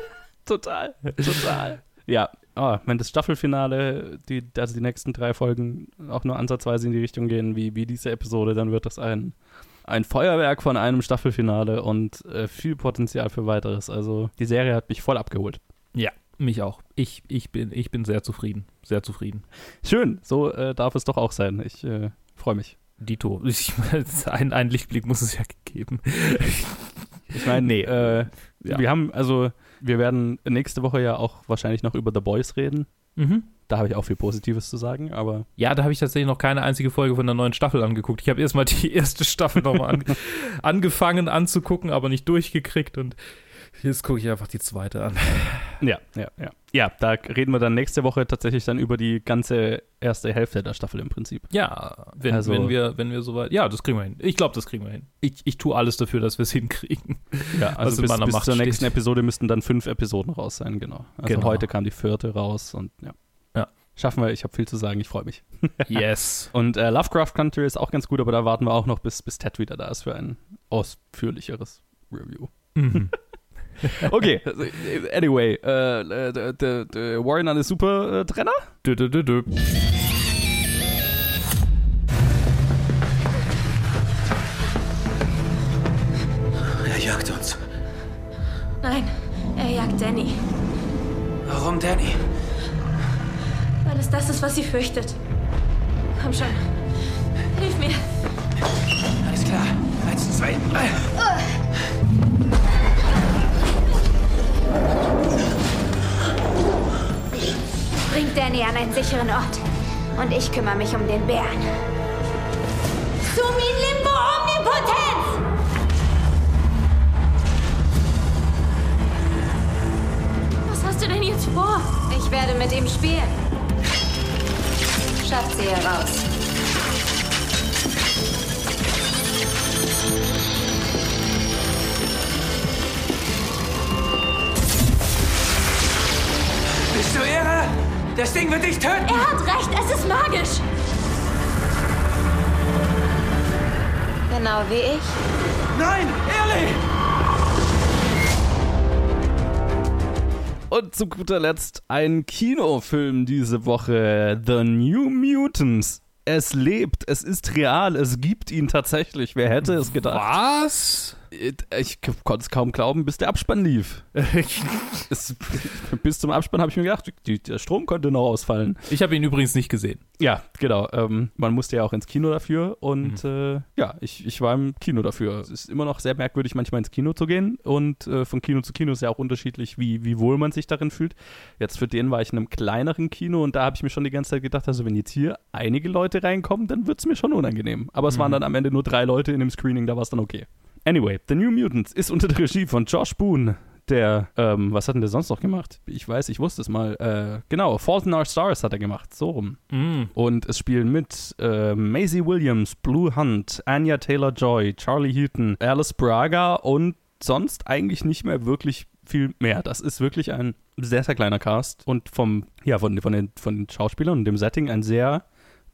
B: total, total. Ja, oh, wenn das Staffelfinale, die, also die nächsten drei Folgen auch nur ansatzweise in die Richtung gehen, wie, wie diese Episode, dann wird das ein, ein Feuerwerk von einem Staffelfinale und äh, viel Potenzial für weiteres. Also die Serie hat mich voll abgeholt.
A: Ja, mich auch. Ich, ich, bin, ich bin sehr zufrieden. Sehr zufrieden.
B: Schön, so äh, darf es doch auch sein. Ich äh, freue mich.
A: Dito. Ich, ein, ein Lichtblick muss es ja geben.
B: Ich meine, nee, äh, ja. wir haben, also, wir werden nächste Woche ja auch wahrscheinlich noch über The Boys reden. Mhm. Da habe ich auch viel Positives zu sagen, aber.
A: Ja, da habe ich tatsächlich noch keine einzige Folge von der neuen Staffel angeguckt. Ich habe erstmal die erste Staffel nochmal an, angefangen anzugucken, aber nicht durchgekriegt und Jetzt gucke ich einfach die zweite an.
B: Ja, ja, ja. Ja, da reden wir dann nächste Woche tatsächlich dann über die ganze erste Hälfte der Staffel im Prinzip.
A: Ja, wenn, also, wenn wir, wenn wir soweit. Ja, das kriegen wir hin. Ich glaube, das kriegen wir hin. Ich, ich tue alles dafür, dass wir es hinkriegen.
B: Ja, also bis, bis zur nächsten. Episode müssten dann fünf Episoden raus sein, genau. Also genau. heute kam die vierte raus und ja. Schaffen wir, ich habe viel zu sagen, ich freue mich.
A: Yes.
B: und äh, Lovecraft Country ist auch ganz gut, aber da warten wir auch noch, bis, bis Ted wieder da ist für ein ausführlicheres Review. Mhm. okay, anyway, äh, der, der, der Warren eine super äh, Trenner? Dö, dö, dö, dö.
C: Er jagt uns.
D: Nein, er jagt Danny.
C: Warum Danny?
D: Weil es das ist, was sie fürchtet. Komm schon. Hilf mir.
C: Alles klar. Eins, zwei, drei.
D: Bringt Danny an einen sicheren Ort. Und ich kümmere mich um den Bären. Sumin Limbo Omnipotenz! Was hast du denn jetzt vor? Ich werde mit ihm spielen. Schafft sie heraus.
C: Bist du irre? Das Ding wird dich töten!
D: Er hat recht, es ist magisch! Genau wie ich.
C: Nein, ehrlich!
B: Und zu guter Letzt ein Kinofilm diese Woche: The New Mutants. Es lebt, es ist real, es gibt ihn tatsächlich. Wer hätte es gedacht?
A: Was?
B: Ich konnte es kaum glauben, bis der Abspann lief. es, bis zum Abspann habe ich mir gedacht, die, der Strom könnte noch ausfallen.
A: Ich habe ihn übrigens nicht gesehen.
B: Ja, genau. Ähm, man musste ja auch ins Kino dafür und mhm. äh, ja, ich, ich war im Kino dafür. Es ist immer noch sehr merkwürdig, manchmal ins Kino zu gehen und äh, von Kino zu Kino ist ja auch unterschiedlich, wie, wie wohl man sich darin fühlt. Jetzt für den war ich in einem kleineren Kino und da habe ich mir schon die ganze Zeit gedacht, also wenn jetzt hier einige Leute reinkommen, dann wird es mir schon unangenehm. Aber es mhm. waren dann am Ende nur drei Leute in dem Screening, da war es dann okay. Anyway, The New Mutants ist unter der Regie von Josh Boone, der, ähm, was hat denn der sonst noch gemacht? Ich weiß, ich wusste es mal. Äh, genau, Fault in Our Stars hat er gemacht, so rum. Mm. Und es spielen mit äh, Maisie Williams, Blue Hunt, Anya Taylor-Joy, Charlie Heaton, Alice Braga und sonst eigentlich nicht mehr wirklich viel mehr. Das ist wirklich ein sehr, sehr kleiner Cast und vom, ja, von, von, den, von den Schauspielern und dem Setting ein sehr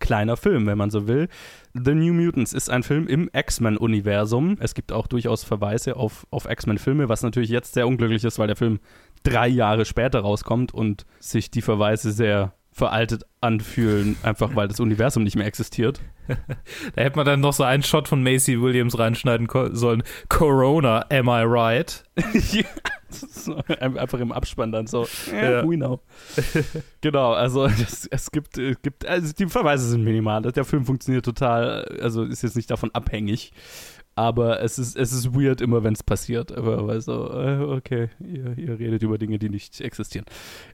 B: kleiner Film, wenn man so will. The New Mutants ist ein Film im X-Men-Universum. Es gibt auch durchaus Verweise auf, auf X-Men-Filme, was natürlich jetzt sehr unglücklich ist, weil der Film drei Jahre später rauskommt und sich die Verweise sehr veraltet anfühlen, einfach weil das Universum nicht mehr existiert.
A: da hätte man dann noch so einen Shot von Macy Williams reinschneiden sollen. Corona, am I right?
B: so, einfach im Abspann dann so. Ja, we know. genau, also das, es gibt, äh, gibt, also die Verweise sind minimal. Der Film funktioniert total, also ist jetzt nicht davon abhängig. Aber es ist, es ist weird immer, wenn es passiert. Aber weil so, äh, okay, ihr, ihr, redet über Dinge, die nicht existieren.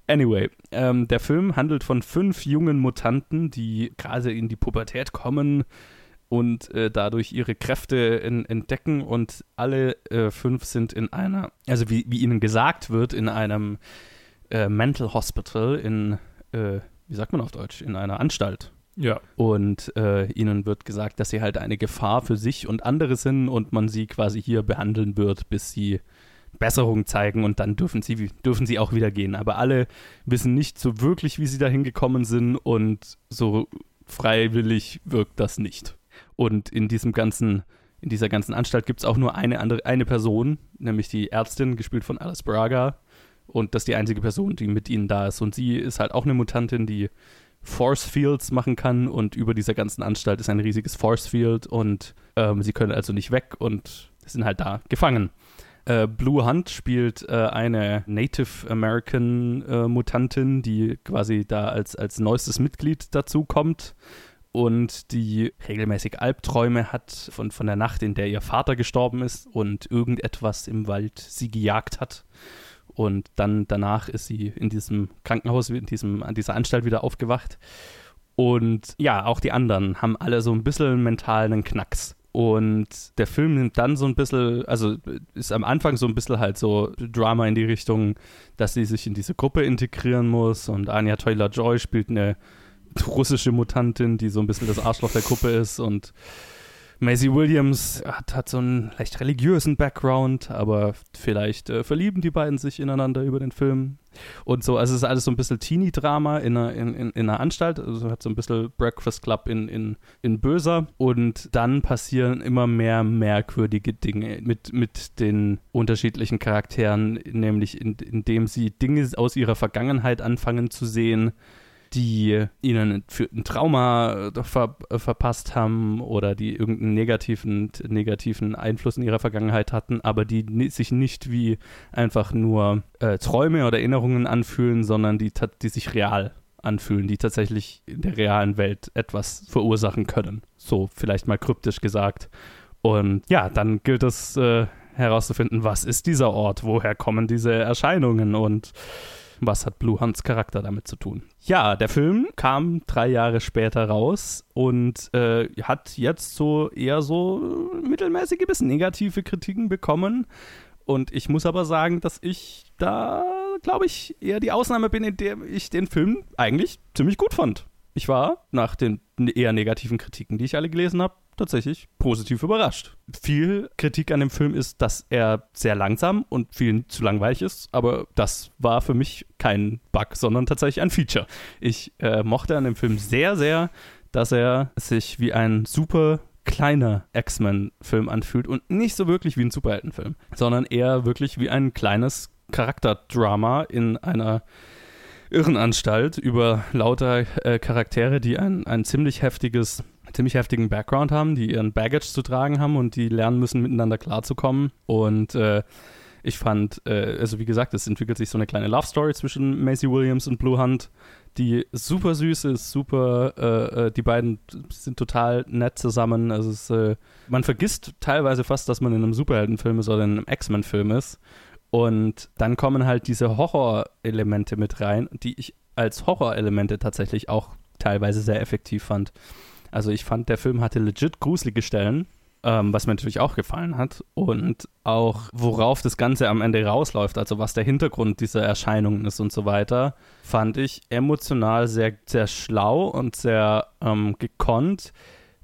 B: Anyway, ähm, der Film handelt von fünf jungen Mutanten, die gerade in die Pubertät kommen und äh, dadurch ihre Kräfte in, entdecken und alle äh, fünf sind in einer, also wie, wie ihnen gesagt wird, in einem äh, Mental Hospital in, äh, wie sagt man auf Deutsch, in einer Anstalt.
A: Ja.
B: Und äh, ihnen wird gesagt, dass sie halt eine Gefahr für sich und andere sind und man sie quasi hier behandeln wird, bis sie Besserung zeigen und dann dürfen sie, dürfen sie auch wieder gehen. Aber alle wissen nicht so wirklich, wie sie da hingekommen sind und so freiwillig wirkt das nicht. Und in diesem ganzen, in dieser ganzen Anstalt gibt es auch nur eine andere, eine Person, nämlich die Ärztin, gespielt von Alice Braga. Und das ist die einzige Person, die mit ihnen da ist. Und sie ist halt auch eine Mutantin, die Force Fields machen kann und über dieser ganzen Anstalt ist ein riesiges Force Field und ähm, sie können also nicht weg und sind halt da gefangen. Äh, Blue Hunt spielt äh, eine Native American äh, Mutantin, die quasi da als, als neuestes Mitglied dazu kommt und die regelmäßig Albträume hat von, von der Nacht, in der ihr Vater gestorben ist und irgendetwas im Wald sie gejagt hat. Und dann danach ist sie in diesem Krankenhaus, in diesem, an dieser Anstalt wieder aufgewacht. Und ja, auch die anderen haben alle so ein bisschen mentalen Knacks. Und der Film nimmt dann so ein bisschen, also ist am Anfang so ein bisschen halt so Drama in die Richtung, dass sie sich in diese Gruppe integrieren muss. Und Anya Taylor-Joy spielt eine russische Mutantin, die so ein bisschen das Arschloch der Gruppe ist. Und Maisie Williams hat, hat so einen leicht religiösen Background, aber vielleicht äh, verlieben die beiden sich ineinander über den Film. Und so, also es ist alles so ein bisschen Teenie-Drama in einer, in, in, in einer Anstalt, also hat so ein bisschen Breakfast Club in, in, in Böser. Und dann passieren immer mehr merkwürdige Dinge mit, mit den unterschiedlichen Charakteren, nämlich in, indem sie Dinge aus ihrer Vergangenheit anfangen zu sehen, die ihnen ein Trauma äh, ver äh, verpasst haben oder die irgendeinen negativen, negativen Einfluss in ihrer Vergangenheit hatten, aber die sich nicht wie einfach nur äh, Träume oder Erinnerungen anfühlen, sondern die, die sich real anfühlen, die tatsächlich in der realen Welt etwas verursachen können. So vielleicht mal kryptisch gesagt. Und ja, dann gilt es äh, herauszufinden, was ist dieser Ort, woher kommen diese Erscheinungen und was hat Blue Hunts Charakter damit zu tun? Ja, der Film kam drei Jahre später raus und äh, hat jetzt so eher so mittelmäßige bis negative Kritiken bekommen. Und ich muss aber sagen, dass ich da, glaube ich, eher die Ausnahme bin, in der ich den Film eigentlich ziemlich gut fand. Ich war nach den eher negativen Kritiken, die ich alle gelesen habe, tatsächlich positiv überrascht. Viel Kritik an dem Film ist, dass er sehr langsam und vielen zu langweilig ist, aber das war für mich kein Bug, sondern tatsächlich ein Feature. Ich äh, mochte an dem Film sehr, sehr, dass er sich wie ein super kleiner X-Men-Film anfühlt und nicht so wirklich wie ein Superheldenfilm, sondern eher wirklich wie ein kleines Charakterdrama in einer Irrenanstalt über lauter äh, Charaktere, die ein, ein ziemlich heftiges ziemlich heftigen Background haben, die ihren Baggage zu tragen haben und die lernen müssen, miteinander klarzukommen. Und äh, ich fand, äh, also wie gesagt, es entwickelt sich so eine kleine Love Story zwischen Macy Williams und Blue Hunt, die super süß ist, super, äh, äh die beiden sind total nett zusammen. Also es, äh, man vergisst teilweise fast, dass man in einem Superheldenfilm ist oder in einem X-Men-Film ist. Und dann kommen halt diese Horror-Elemente mit rein, die ich als Horror-Elemente tatsächlich auch teilweise sehr effektiv fand. Also ich fand, der Film hatte legit gruselige Stellen, ähm, was mir natürlich auch gefallen hat. Und auch, worauf das Ganze am Ende rausläuft, also was der Hintergrund dieser Erscheinungen ist und so weiter, fand ich emotional sehr, sehr schlau und sehr ähm, gekonnt.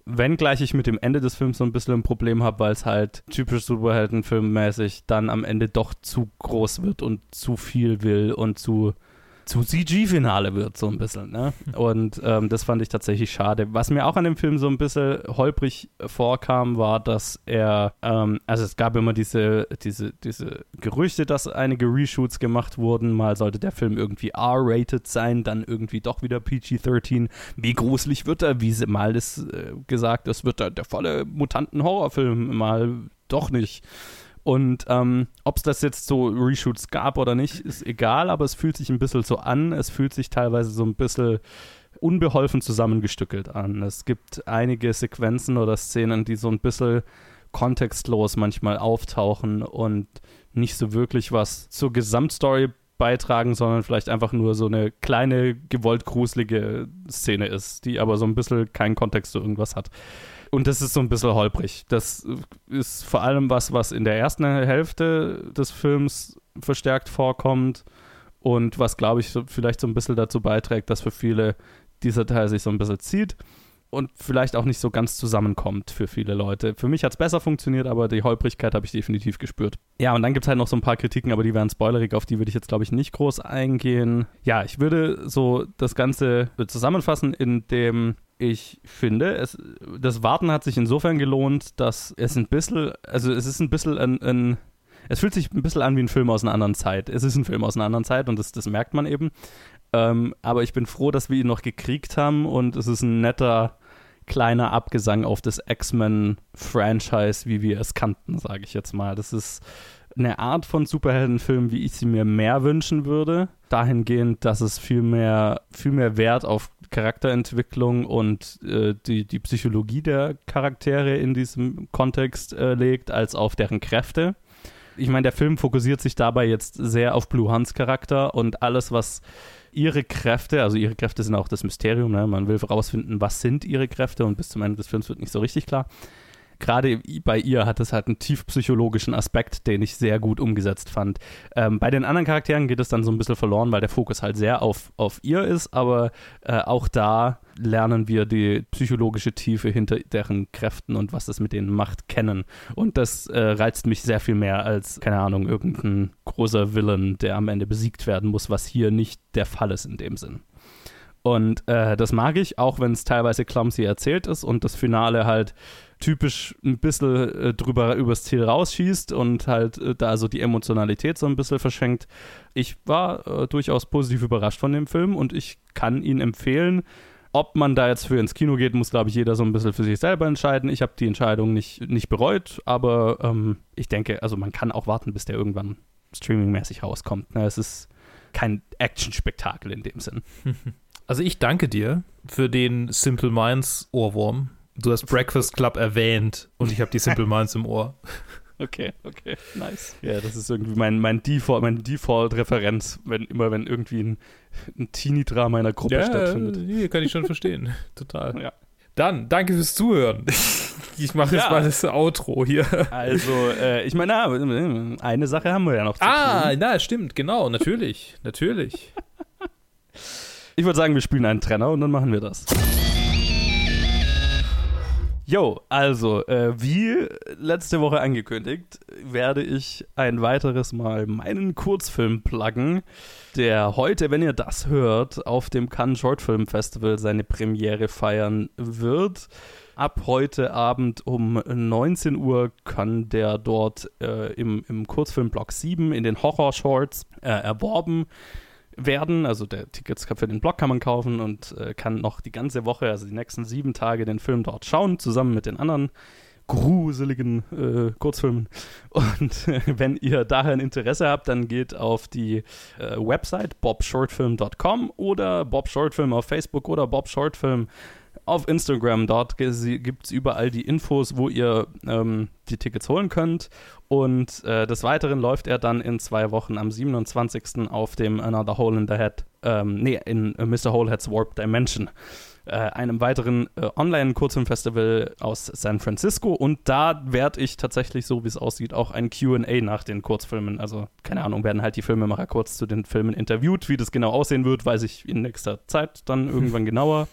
B: Wenngleich ich mit dem Ende des Films so ein bisschen ein Problem habe, weil es halt typisch Superheldenfilmmäßig dann am Ende doch zu groß wird und zu viel will und zu zu CG-Finale wird, so ein bisschen. Ne? Und ähm, das fand ich tatsächlich schade. Was mir auch an dem Film so ein bisschen holprig vorkam, war, dass er, ähm, also es gab immer diese, diese, diese Gerüchte, dass einige Reshoots gemacht wurden. Mal sollte der Film irgendwie R-rated sein, dann irgendwie doch wieder PG-13. Wie gruselig wird er? Wie mal ist äh, gesagt, es wird der, der volle Mutanten-Horrorfilm, mal doch nicht. Und ähm, ob es das jetzt so Reshoots gab oder nicht, ist egal, aber es fühlt sich ein bisschen so an. Es fühlt sich teilweise so ein bisschen unbeholfen zusammengestückelt an. Es gibt einige Sequenzen oder Szenen, die so ein bisschen kontextlos manchmal auftauchen und nicht so wirklich was zur Gesamtstory beitragen, sondern vielleicht einfach nur so eine kleine, gewollt gruselige Szene ist, die aber so ein bisschen keinen Kontext zu irgendwas hat und das ist so ein bisschen holprig. Das ist vor allem was, was in der ersten Hälfte des Films verstärkt vorkommt und was, glaube ich, so, vielleicht so ein bisschen dazu beiträgt, dass für viele dieser Teil sich so ein bisschen zieht. und vielleicht auch nicht so ganz zusammenkommt für viele Leute. Für mich hat es besser funktioniert, aber die Holprigkeit habe ich definitiv gespürt. Ja, und dann gibt es halt noch so ein paar Kritiken, aber die wären spoilerig, auf die würde ich jetzt, glaube ich, nicht groß eingehen. Ja, ich würde so das Ganze zusammenfassen, indem ich finde, es, das Warten hat sich insofern gelohnt, dass es ein bisschen, also es ist ein bisschen ein, ein es fühlt sich ein bisschen an wie ein Film aus einer anderen Zeit. Es ist ein Film aus einer anderen Zeit und das, das merkt man eben. Ähm, aber ich bin froh, dass wir ihn noch gekriegt haben und es ist ein netter kleiner Abgesang auf das X-Men-Franchise, wie wir es kannten, sage ich jetzt mal. Das ist eine Art von Superheldenfilm, wie ich sie mir mehr wünschen würde. Dahingehend, dass es viel mehr, viel mehr Wert auf Charakterentwicklung und äh, die, die Psychologie der Charaktere in diesem Kontext äh, legt, als auf deren Kräfte. Ich meine, der Film fokussiert sich dabei jetzt sehr auf Blue Hunts Charakter und alles, was ihre Kräfte, also ihre Kräfte sind auch das Mysterium, ne? man will herausfinden, was sind ihre Kräfte und bis zum Ende des Films wird nicht so richtig klar gerade bei ihr hat es halt einen tief psychologischen Aspekt, den ich sehr gut umgesetzt fand. Ähm, bei den anderen Charakteren geht es dann so ein bisschen verloren, weil der Fokus halt sehr auf, auf ihr ist, aber äh, auch da lernen wir die psychologische Tiefe hinter deren Kräften und was das mit denen macht, kennen. Und das äh, reizt mich sehr viel mehr als, keine Ahnung, irgendein großer Villain, der am Ende besiegt werden muss, was hier nicht der Fall ist in dem Sinn. Und äh, das mag ich, auch wenn es teilweise clumsy erzählt ist und das Finale halt typisch ein bisschen äh, drüber übers Ziel rausschießt und halt äh, da so die Emotionalität so ein bisschen verschenkt. Ich war äh, durchaus positiv überrascht von dem Film und ich kann ihn empfehlen. Ob man da jetzt für ins Kino geht, muss, glaube ich, jeder so ein bisschen für sich selber entscheiden. Ich habe die Entscheidung nicht, nicht bereut, aber ähm, ich denke, also man kann auch warten, bis der irgendwann streamingmäßig rauskommt. Ne? Es ist kein Action-Spektakel in dem Sinn.
A: Also ich danke dir für den Simple Minds Ohrwurm. Du hast Breakfast Club erwähnt und ich habe die Simple Minds im Ohr.
B: Okay, okay, nice. Ja, das ist irgendwie mein, mein Default, meine Default-Referenz, wenn immer wenn irgendwie ein, ein Teenie-Drama in einer Gruppe ja, stattfindet.
A: Hier kann ich schon verstehen. Total. Ja. Dann, danke fürs Zuhören. Ich mache jetzt ja. mal das Outro hier.
B: Also, äh, ich meine, eine Sache haben wir ja noch
A: zu Ah, tun. na, stimmt, genau, natürlich, natürlich.
B: Ich würde sagen, wir spielen einen Trenner und dann machen wir das. Jo, also, äh, wie letzte Woche angekündigt, werde ich ein weiteres Mal meinen Kurzfilm pluggen, der heute, wenn ihr das hört, auf dem Cannes Short Film Festival seine Premiere feiern wird. Ab heute Abend um 19 Uhr kann der dort äh, im, im Kurzfilm Block 7 in den Horror Shorts äh, erworben werden. Also der Tickets für den Blog kann man kaufen und äh, kann noch die ganze Woche, also die nächsten sieben Tage, den Film dort schauen, zusammen mit den anderen gruseligen äh, Kurzfilmen. Und äh, wenn ihr daher ein Interesse habt, dann geht auf die äh, Website bobshortfilm.com oder Bob Shortfilm auf Facebook oder Bob Shortfilm auf Instagram. Dort gibt es überall die Infos, wo ihr ähm, die Tickets holen könnt. Und äh, des Weiteren läuft er dann in zwei Wochen am 27. auf dem Another Hole in the Head, ähm, nee, in uh, Mr. Holehead's Warp Dimension. Äh, einem weiteren äh, Online-Kurzfilmfestival aus San Francisco und da werde ich tatsächlich, so wie es aussieht, auch ein QA nach den Kurzfilmen. Also, keine Ahnung, werden halt die Filmemacher kurz zu den Filmen interviewt. Wie das genau aussehen wird, weiß ich in nächster Zeit dann irgendwann genauer.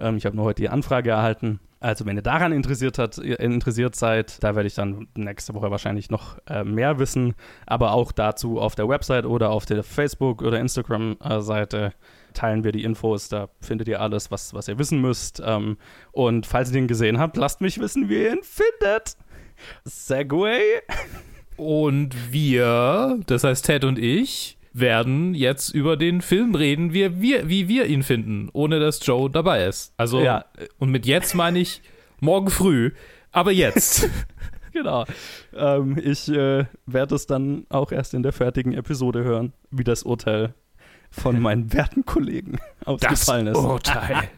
B: Ähm, ich habe nur heute die Anfrage erhalten. Also wenn ihr daran interessiert, hat, interessiert seid, da werde ich dann nächste Woche wahrscheinlich noch äh, mehr wissen. Aber auch dazu auf der Website oder auf der Facebook- oder Instagram-Seite teilen wir die Infos. Da findet ihr alles, was, was ihr wissen müsst. Ähm, und falls ihr den gesehen habt, lasst mich wissen, wie ihr ihn findet. Segway.
A: Und wir, das heißt Ted und ich, werden jetzt über den Film reden, wie wir, wie wir ihn finden, ohne dass Joe dabei ist. Also, ja. und mit jetzt meine ich morgen früh, aber jetzt.
B: genau. Ähm, ich äh, werde es dann auch erst in der fertigen Episode hören, wie das Urteil von meinen werten Kollegen ausgefallen das ist.
A: Urteil.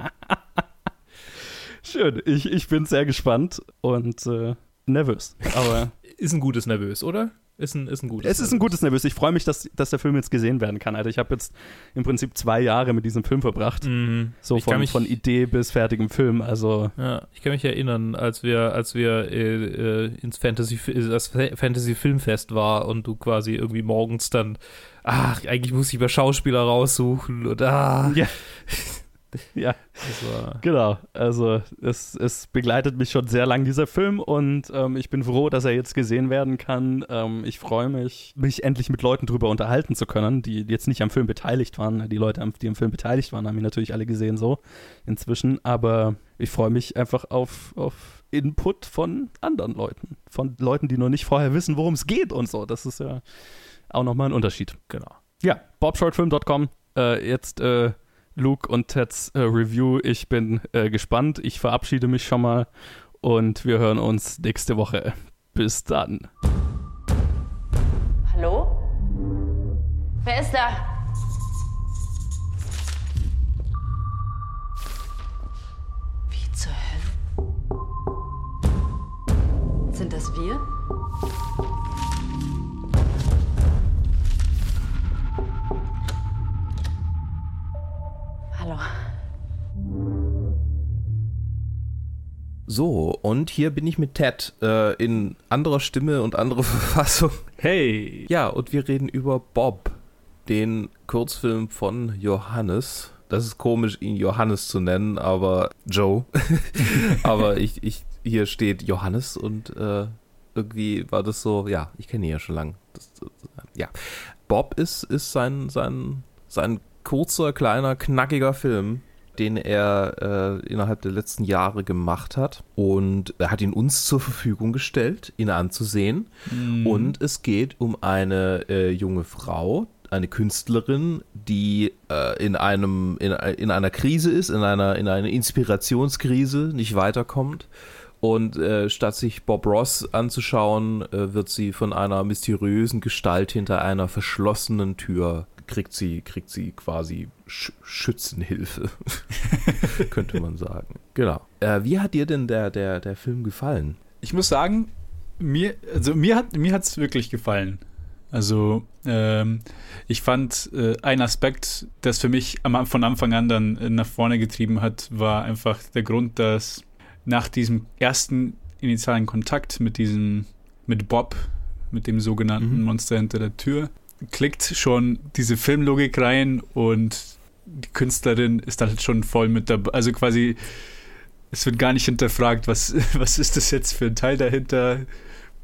B: Schön. Ich, ich bin sehr gespannt und äh, nervös. Aber
A: ist ein gutes Nervös, oder? Ist ein, ist ein gutes.
B: Es ist ein gutes Nervös. Ich freue mich, dass, dass der Film jetzt gesehen werden kann. Also ich habe jetzt im Prinzip zwei Jahre mit diesem Film verbracht. Mhm. So von, mich, von Idee bis fertigem Film. Also
A: ja, ich kann mich erinnern, als wir, als wir äh, äh ins Fantasy, das Fantasy Filmfest war und du quasi irgendwie morgens dann, ach, eigentlich muss ich mal Schauspieler raussuchen und ah. Ja.
B: Ja,
E: Das war,
B: genau. Also es, es begleitet mich schon sehr lang, dieser Film, und ähm, ich bin froh, dass er jetzt gesehen werden kann. Ähm, ich freue mich, mich endlich mit Leuten drüber unterhalten zu können, die jetzt nicht am Film beteiligt waren. Die Leute, die am Film beteiligt waren, haben ihn natürlich alle gesehen so inzwischen. Aber ich freue mich einfach auf, auf Input von anderen Leuten. Von Leuten, die noch nicht vorher wissen, worum es geht und so. Das ist ja auch nochmal ein Unterschied.
E: genau.
B: Ja, bobshortfilm.com. Äh, jetzt äh, Luke und Teds äh, Review. Ich bin äh, gespannt. Ich verabschiede mich schon mal und wir hören uns nächste Woche. Bis dann.
F: Hallo? Wer ist da? Wie zur Hölle? Sind das wir? Hallo.
A: So, und hier bin ich mit Ted äh, in anderer Stimme und anderer Verfassung.
E: Hey!
A: Ja, und wir reden über Bob, den Kurzfilm von Johannes. Das ist komisch, ihn Johannes zu nennen, aber Joe. aber ich, ich, hier steht Johannes und äh, irgendwie war das so, ja, ich kenne ihn ja schon lange. Das, das, ja. Bob ist, ist sein, sein, sein kurzer, kleiner, knackiger Film, den er äh, innerhalb der letzten Jahre gemacht hat. Und er hat ihn uns zur Verfügung gestellt, ihn anzusehen. Und es geht um eine äh, junge Frau, eine Künstlerin, die äh, in einem in, in einer Krise ist, in einer in einer Inspirationskrise, nicht weiterkommt. Und äh, statt sich Bob Ross anzuschauen, äh, wird sie von einer mysteriösen Gestalt hinter einer verschlossenen Tür kriegt sie kriegt sie quasi Sch Schützenhilfe, könnte man sagen. Genau. Äh, wie hat dir denn der der der Film gefallen?
G: Ich muss sagen, mir, also mir hat mir hat's wirklich gefallen. Also ähm, ich fand äh, ein Aspekt, das für mich am, von Anfang an dann äh, nach vorne getrieben hat, war einfach der Grund, dass nach diesem ersten initialen Kontakt mit diesem, mit Bob, mit dem sogenannten
A: Mhm.
G: Monster hinter der Tür, klickt schon diese Filmlogik rein und die Künstlerin ist dann halt schon voll mit dabei. Also quasi, es wird gar nicht hinterfragt, was, was ist das jetzt für ein Teil dahinter,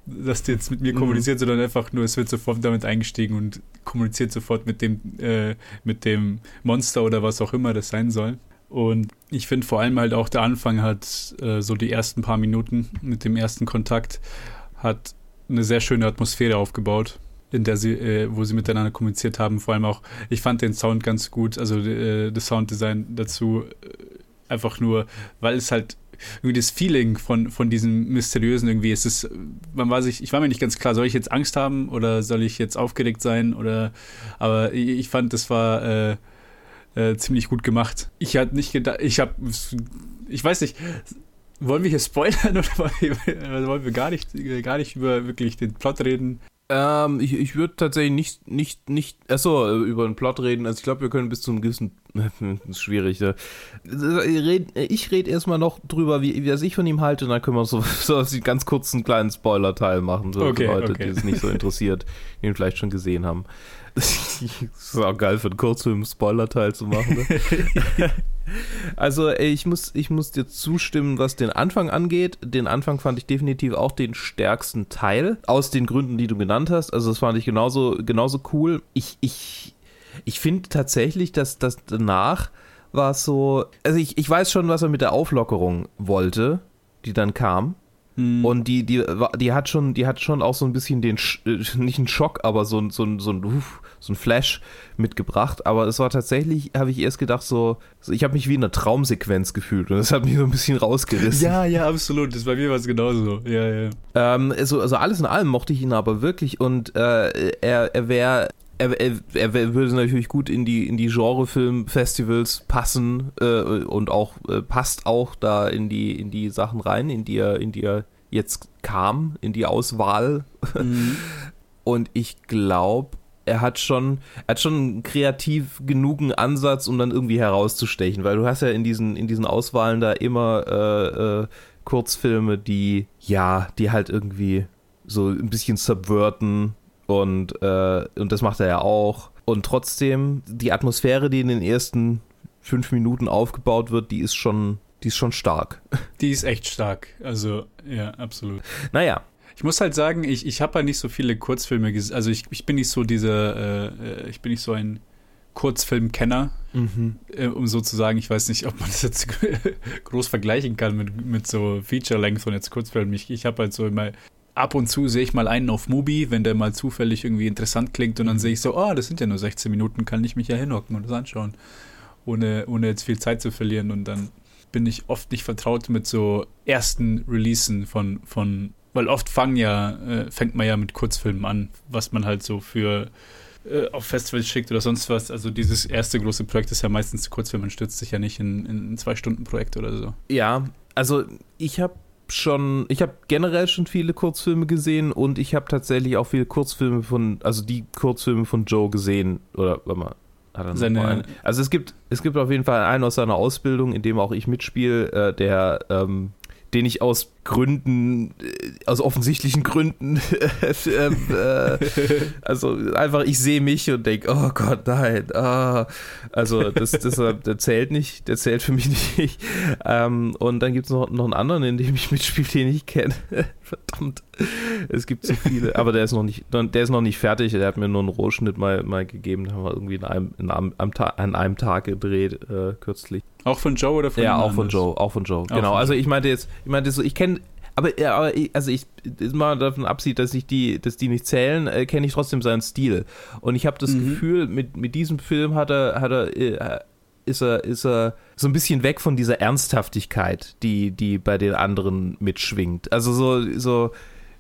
G: dass die jetzt mit mir
A: Mhm.
G: kommuniziert, sondern einfach nur, es wird sofort damit eingestiegen und kommuniziert sofort mit dem, äh, mit dem Monster oder was auch immer das sein soll. Und ich finde vor allem halt auch der Anfang hat, äh, so die ersten paar Minuten mit dem ersten Kontakt, hat eine sehr schöne Atmosphäre aufgebaut, in der sie, äh, wo sie miteinander kommuniziert haben. Vor allem auch, ich fand den Sound ganz gut, also äh, das Sounddesign dazu äh, einfach nur, weil es halt irgendwie das Feeling von, von diesem Mysteriösen irgendwie ist es, man war sich, ich war mir nicht ganz klar, soll ich jetzt Angst haben oder soll ich jetzt aufgeregt sein oder, aber ich, ich fand, das war äh, äh, ziemlich gut gemacht. Ich hatte nicht gedacht, ich habe, ich weiß nicht, wollen wir hier spoilern oder wollen wir gar nicht, gar nicht über wirklich den Plot reden?
A: Ähm, ich, ich würde tatsächlich nicht, nicht, nicht, achso, äh, über den Plot reden. Also ich glaube, wir können bis zum gewissen, das ist schwierig. Ne? Ich rede erstmal noch drüber, wie, wie was ich von ihm halte, und dann können wir so, so einen ganz kurzen kleinen Spoiler-Teil machen, so
G: Okay,
A: für Leute,
G: okay.
A: die es nicht so interessiert, die ihn vielleicht schon gesehen haben. Das ist auch geil für einen Kurzfilm Spoiler-Teil zu machen. Ne? Also ich muss, ich muss dir zustimmen, was den Anfang angeht. Den Anfang fand ich definitiv auch den stärksten Teil, aus den Gründen, die du genannt hast. Also das fand ich genauso, genauso cool. Ich, ich, ich finde tatsächlich, dass das danach war es so, also ich, ich weiß schon, was er mit der Auflockerung wollte, die dann kam. Und die, die, die hat schon, die hat schon auch so ein bisschen den, äh, nicht einen Schock, aber so, ein- so, ein- so, ein, so ein Flash mitgebracht. Aber es war tatsächlich, habe ich erst gedacht, so, so ich habe mich wie in einer Traumsequenz gefühlt und das hat mich so ein bisschen rausgerissen.
G: Ja, ja, absolut. Das bei mir war es genauso. Ja, ja.
A: Ähm, also, also alles in allem mochte ich ihn aber wirklich und äh, er, er wäre. Er, er, er würde natürlich gut in die, in die Genrefilm-Festivals passen äh, und auch äh, passt auch da in die, in die Sachen rein, in die er, in die er jetzt kam, in die Auswahl. Und ich glaube, er hat schon, er hat schon einen kreativ genugen Ansatz, um dann irgendwie herauszustechen, weil du hast ja in diesen, in diesen Auswahlen da immer äh, äh, Kurzfilme, die, ja, die halt irgendwie so ein bisschen subverten und, äh, und das macht er ja auch. Und trotzdem, die Atmosphäre, die in den ersten fünf Minuten aufgebaut wird, die ist schon, die ist schon stark.
G: Die ist echt stark. Also, ja, absolut.
A: Naja,
G: Ich muss halt sagen, ich, ich habe halt nicht so viele Kurzfilme gesehen. Also ich, ich bin nicht so dieser, äh, ich bin nicht so ein Kurzfilmkenner, äh, um so zu sagen, ich weiß nicht, ob man das jetzt groß vergleichen kann mit, mit so Feature-Length und jetzt Kurzfilmen. Ich, ich habe halt so immer, ab und zu sehe ich mal einen auf Mubi, wenn der mal zufällig irgendwie interessant klingt und dann sehe ich so, oh, das sind ja nur 16 Minuten, kann ich mich ja hinhocken und das anschauen, ohne, ohne jetzt viel Zeit zu verlieren und dann bin ich oft nicht vertraut mit so ersten Releasen von, von weil oft fangen ja, äh, fängt man ja mit Kurzfilmen an, was man halt so für äh, auf Festivals schickt oder sonst was. Also dieses erste große Projekt ist ja meistens Kurzfilm, man stürzt sich ja nicht in, in ein Zwei-Stunden-Projekt oder so.
A: Ja, also ich habe schon, ich habe generell schon viele Kurzfilme gesehen und ich habe tatsächlich auch viele Kurzfilme von, also die Kurzfilme von Joe gesehen oder warte mal. Hat er noch
G: Seine-
A: einen? Also es gibt, es gibt auf jeden Fall einen aus seiner Ausbildung, in dem auch ich mitspiele, äh, der, ähm, den ich aus Gründen, äh, aus offensichtlichen Gründen, ähm, äh, also einfach, ich sehe mich und denke, oh Gott, nein, ah. also das, das, der zählt nicht, der zählt für mich nicht. Ähm, und dann gibt es noch, noch einen anderen, in dem ich mitspiele, den ich kenne. Verdammt, es gibt so viele, aber der ist noch nicht, der ist noch nicht fertig. Der hat mir nur einen Rohschnitt mal, mal gegeben, den haben wir irgendwie in einem, in einem, an einem Tag gedreht, äh, kürzlich.
G: Auch von Joe oder von
A: Ja, auch von? Joe, auch von Joe.
G: Auch
A: genau.
G: von
A: Also ich meinte jetzt, ich meinte so, ich kenne, aber, ja, aber ich, also ich mal davon absieht, dass ich die, dass die nicht zählen, äh, kenne ich trotzdem seinen Stil. Und ich habe das
G: Mhm.
A: Gefühl, mit, mit diesem Film hat er, hat er, äh, ist er, ist er so ein bisschen weg von dieser Ernsthaftigkeit, die, die bei den anderen mitschwingt. Also so, so,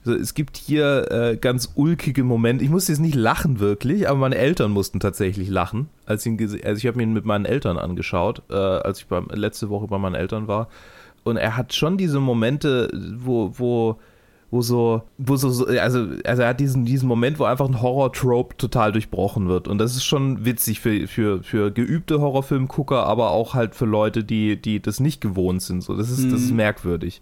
A: so es gibt hier äh, ganz ulkige Momente. Ich musste jetzt nicht lachen wirklich, aber meine Eltern mussten tatsächlich lachen, als ich ihn also ich habe ihn mit meinen Eltern angeschaut, äh, als ich beim, letzte Woche bei meinen Eltern war. Und er hat schon diese Momente, wo, wo, wo so, wo so, so also, also er hat diesen, diesen Moment, wo einfach ein Horror-Trope total durchbrochen wird. Und das ist schon witzig für, für, für geübte Horrorfilmgucker, aber auch halt für Leute, die, die das nicht gewohnt sind. So, das ist, das ist
G: Mhm.
A: merkwürdig.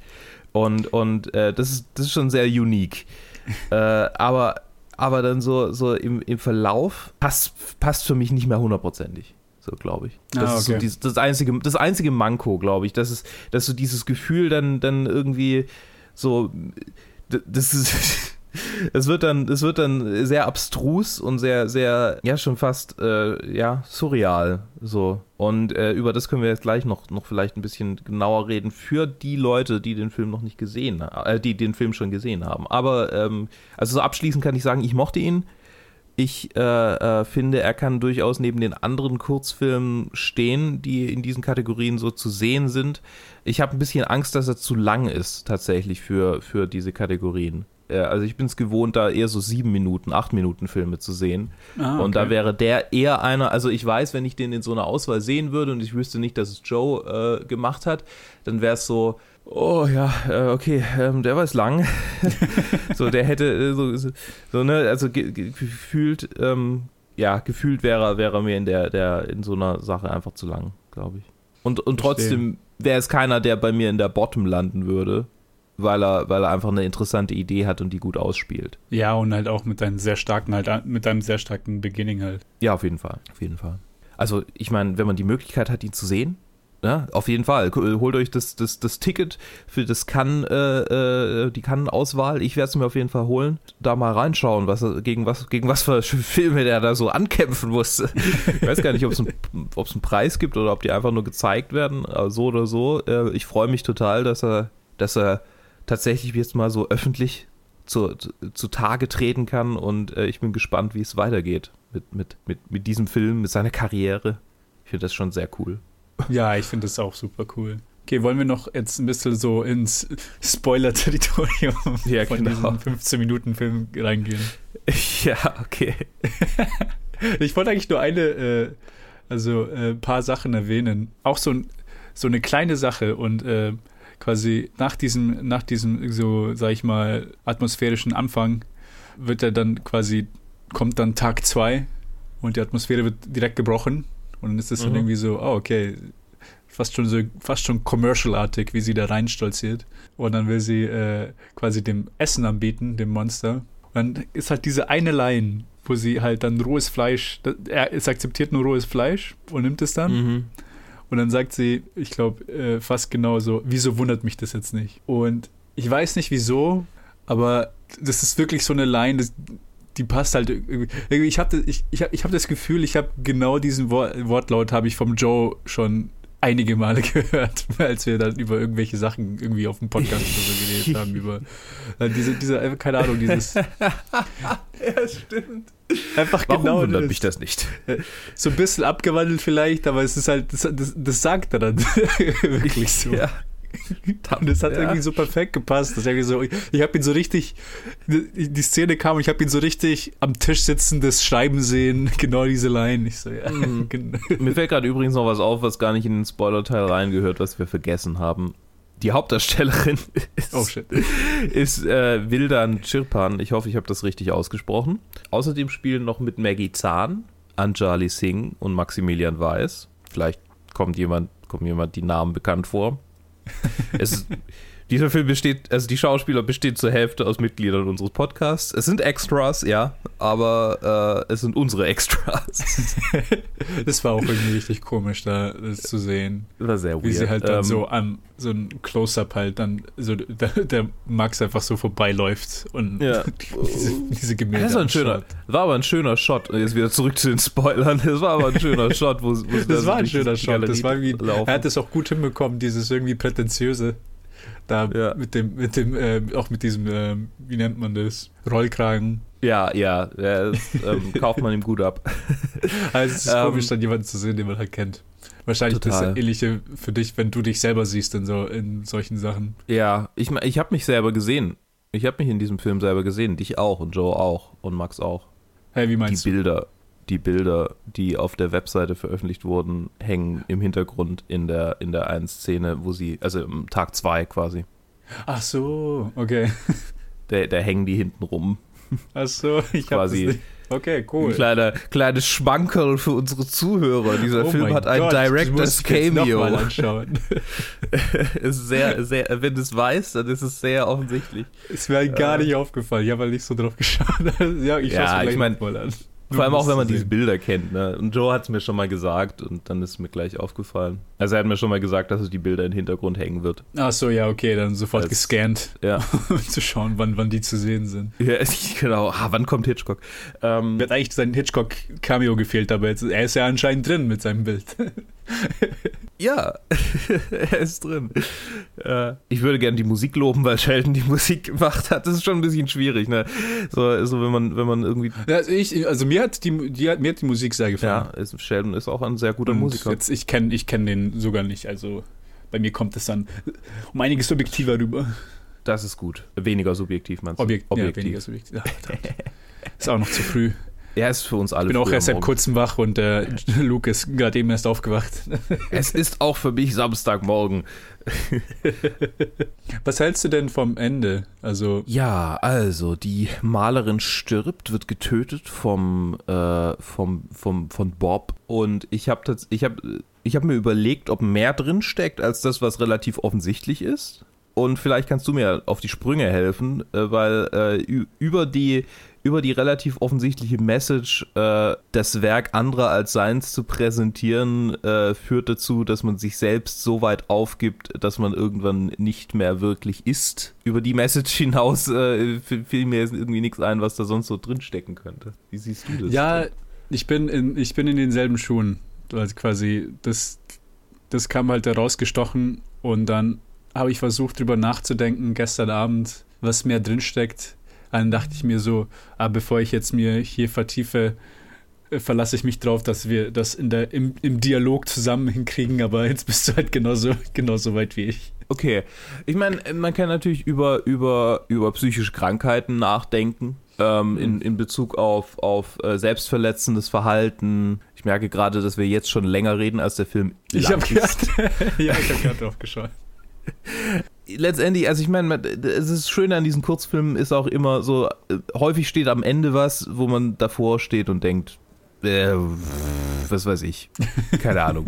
A: Und, und äh, das, ist, das ist schon sehr unique. äh, aber, aber dann so, so im, im Verlauf passt, passt für mich nicht mehr hundertprozentig. So, glaube ich. Das
G: Ah,
A: ist so
G: okay.
A: dies, das, einzige, das einzige Manko, glaube ich. Das ist, dass so dieses Gefühl dann, dann irgendwie so, das ist. Es wird dann, es wird dann sehr abstrus und sehr, sehr, ja, schon fast, äh, ja, surreal, so. Und äh, über das können wir jetzt gleich noch, noch vielleicht ein bisschen genauer reden für die Leute, die den Film noch nicht gesehen haben, äh, die den Film schon gesehen haben. Aber, ähm, also so abschließend kann ich sagen, ich mochte ihn. Ich äh, äh, finde, er kann durchaus neben den anderen Kurzfilmen stehen, die in diesen Kategorien so zu sehen sind. Ich habe ein bisschen Angst, dass er zu lang ist, tatsächlich für, für diese Kategorien. Äh, also ich bin es gewohnt, da eher so sieben Minuten, acht Minuten Filme zu sehen.
G: Ah,
A: Und da
G: okay.
A: wäre der eher einer, also ich weiß, wenn ich den in so einer Auswahl sehen würde und ich wüsste nicht, dass es Joe äh, gemacht hat, dann wäre es so, oh ja, äh, okay, ähm, der war es lang. so, der hätte äh, so, so, so, ne, also ge ge gefühlt, ähm, ja, gefühlt wäre, wäre mir in der, der, in so einer Sache einfach zu lang, glaube ich. Und, und trotzdem wäre es keiner, der bei mir in der Bottom landen würde, weil er, weil er einfach eine interessante Idee hat und die gut ausspielt.
G: Ja, und halt auch mit deinem sehr starken, halt, mit deinem sehr starken Beginning halt.
A: Ja, auf jeden Fall. Auf jeden Fall. Also, ich meine, wenn man die Möglichkeit hat, ihn zu sehen, ja, auf jeden Fall. K- Holt euch das, das, das Ticket für das Cannes, äh, äh, die Cannes-Auswahl. Ich werde es mir auf jeden Fall holen. Da mal reinschauen, was gegen was, gegen was für Filme der da so ankämpfen musste. Ich weiß gar nicht, ob es einen, ob's einen Preis gibt oder ob die einfach nur gezeigt werden. Aber so oder so. Äh, ich freue mich total, dass er, dass er tatsächlich jetzt mal so öffentlich zu, zu, zu Tage treten kann und äh, ich bin gespannt, wie es weitergeht mit, mit, mit, mit diesem Film, mit seiner Karriere. Ich finde das schon sehr cool.
G: Ja, ich finde das auch super cool. Okay, wollen wir noch jetzt ein bisschen so ins Spoiler-Territorium
A: Ja,
G: von
A: genau.
G: diesem 15-Minuten-Film reingehen?
A: ja, okay.
G: Ich wollte eigentlich nur eine, äh, also äh, paar Sachen erwähnen. Auch so, ein, so eine kleine Sache und äh, quasi nach diesem, nach diesem, so, sag ich mal, atmosphärischen Anfang wird er dann quasi, kommt dann Tag zwei und die Atmosphäre wird direkt gebrochen und dann ist es dann
A: Mhm.
G: irgendwie so, oh, okay, fast schon so, fast schon commercialartig, wie sie da reinstolziert. Und dann will sie äh, quasi dem Essen anbieten, dem Monster. Und dann ist halt diese eine Line, wo sie halt dann rohes Fleisch, er es akzeptiert nur rohes Fleisch und nimmt es dann.
A: Mhm.
G: Und dann sagt sie, ich glaube, äh, fast genauso, wieso wundert mich das jetzt nicht? Und ich weiß nicht wieso, aber das ist wirklich so eine Line, das, die passt halt irgendwie. Ich habe ich, ich hab, ich hab das Gefühl, ich habe genau diesen Wort, Wortlaut habe ich vom Joe schon einige Male gehört, als wir dann über irgendwelche Sachen irgendwie auf dem Podcast oder so geredet haben. Über äh, diese, diese, keine Ahnung, dieses.
A: ja, stimmt.
G: Einfach
A: Warum
G: genau.
A: wundert
G: das.
A: mich das nicht?
G: So ein bisschen abgewandelt vielleicht, aber es ist halt, das, das, das sagt er dann wirklich so.
A: Ja.
G: Und das hat
A: Ja.
G: irgendwie so perfekt gepasst. Das irgendwie so, ich, ich habe ihn so richtig, die die Szene kam und ich habe ihn so richtig am Tisch sitzendes Schreiben sehen, genau diese Line. Ich so, ja,
A: Mhm.
G: genau.
A: Mir fällt gerade übrigens noch was auf, was gar nicht in den Spoiler-Teil reingehört, was wir vergessen haben. Die Hauptdarstellerin ist,
G: Oh
A: ist äh, Wildan Chirpan. Ich hoffe, ich habe das richtig ausgesprochen. Außerdem spielen noch mit Maggie Zahn, Anjali Singh und Maximilian Weiß. Vielleicht kommt jemand, kommt jemand die Namen bekannt vor. Es, dieser Film besteht, also die Schauspieler bestehen zur Hälfte aus Mitgliedern unseres Podcasts. Es sind Extras, ja, aber äh, es sind unsere Extras.
G: Das war auch irgendwie richtig komisch, da das zu sehen.
A: Das war sehr
G: Wie
A: weird.
G: sie halt dann
A: Ähm,
G: so an so ein Close-Up halt dann so der, der Max einfach so vorbeiläuft und
A: Ja.
G: diese, diese Gemälde
A: Das war ein schöner, war aber ein schöner Shot. Und Jetzt wieder zurück zu den Spoilern. Das war aber ein schöner Shot, wo, wo da
G: Das
A: so
G: war ein schöner Shot. Das war
A: laufen.
G: er hat es auch gut hinbekommen, dieses irgendwie prätentiöse. Da
A: Ja.
G: mit dem, mit dem, äh, auch mit diesem, ähm, wie nennt man das? Rollkragen.
A: Ja, ja, ja das, ähm, kauft man ihm gut ab.
G: Also es ist
A: Ähm,
G: komisch, dann jemanden zu sehen, den man halt kennt. Wahrscheinlich das
A: Total.
G: ähnliche für dich, wenn du dich selber siehst in so in solchen Sachen.
A: Ja, ich, ich habe mich selber gesehen. Ich habe mich in diesem Film selber gesehen. Dich auch und Joe auch und Max auch.
G: Hey, wie
A: Die
G: meinst du?
A: Bilder, die Bilder, die auf der Webseite veröffentlicht wurden, hängen im Hintergrund in der, in der einen Szene, wo sie, also im Tag zwei quasi.
G: Ach so, okay.
A: Da, da hängen die hinten rum.
G: Ach so, ich
A: Quasi.
G: Okay,
A: Ein
G: cool.
A: kleiner, kleines Schmankerl für unsere Zuhörer. Dieser
G: Oh
A: Film hat ein
G: Gott,
A: Director's
G: ich
A: Cameo.
G: Mal anschauen.
A: ist sehr, sehr, wenn du es weißt, dann ist es sehr offensichtlich.
G: Ist mir halt gar nicht aufgefallen. Ich habe halt nicht so drauf geschaut. ja, ich
A: Ja,
G: schaue mir
A: ich
G: gleich
A: mein,
G: mal an.
A: Vor allem auch, wenn man
G: diese
A: Bilder kennt. Ne? Und Joe hat es mir schon mal gesagt und dann ist mir gleich aufgefallen. Also er hat mir schon mal gesagt, dass es die Bilder im Hintergrund hängen wird.
G: Ach so, ja, okay, dann sofort
A: Als-
G: gescannt,
A: Ja,
G: um zu schauen, wann, wann die zu sehen sind.
A: ja genau. Ah, wann kommt Hitchcock? Ähm,
G: Mir hat eigentlich sein Hitchcock-Cameo gefehlt, aber jetzt, er ist ja anscheinend drin mit seinem Bild.
A: ja, er ist drin. Äh, ich würde gerne die Musik loben, weil Sheldon die Musik gemacht hat. Das ist schon ein bisschen schwierig. Ne? So, so wenn man, wenn man irgendwie
G: Ja, also, ich, also mir hat die, die hat, mir hat die Musik sehr gefallen.
A: Ja, ist, Sheldon ist auch ein sehr guter
G: Und
A: Musiker.
G: Jetzt, ich kenne ich kenn den sogar nicht, also bei mir kommt es dann um einiges subjektiver rüber.
A: Das ist gut. Weniger subjektiv, meinst du?
G: Objekt, Ja, weniger subjektiv. Ja, ist auch noch zu früh.
A: Er ist für uns alle
G: Ich bin auch erst seit kurzem wach und der Luke ist gerade eben erst aufgewacht.
A: Es ist auch für mich Samstagmorgen.
G: Was hältst du denn vom Ende? Also,
A: Ja, also die Malerin stirbt, wird getötet vom, äh, vom, vom, von Bob und ich habe ich hab, ich hab mir überlegt, ob mehr drin steckt als das, was relativ offensichtlich ist. Und vielleicht kannst du mir auf die Sprünge helfen, äh, weil äh, über die über die relativ offensichtliche Message, äh, das Werk anderer als seins zu präsentieren, äh, führt dazu, dass man sich selbst so weit aufgibt, dass man irgendwann nicht mehr wirklich ist. Über die Message hinaus äh, fiel mir jetzt irgendwie nichts ein, was da sonst so drinstecken könnte. Wie siehst du das?
G: ja, ich bin in, ich bin in denselben Schuhen. Also quasi, das, das kam halt herausgestochen und dann habe ich versucht, drüber nachzudenken gestern Abend, was mehr drinsteckt. Dann dachte ich mir so, ah, bevor ich jetzt mir hier vertiefe, äh, verlasse ich mich drauf, dass wir das in der, im, im Dialog zusammen hinkriegen, aber jetzt bist du halt genauso, genauso weit wie ich.
A: Okay. Ich meine, man kann natürlich über, über, über psychische Krankheiten nachdenken. Ähm, in, in Bezug auf, auf äh, selbstverletzendes Verhalten. Ich merke gerade, dass wir jetzt schon länger reden, als der Film
G: Ich habe gerade ja, ich hab gerade drauf geschaut.
A: Letztendlich, also ich meine, es ist schön an diesen Kurzfilmen ist auch immer so, äh, häufig steht am Ende was, wo man davor steht und denkt, äh, was weiß ich, keine Ahnung.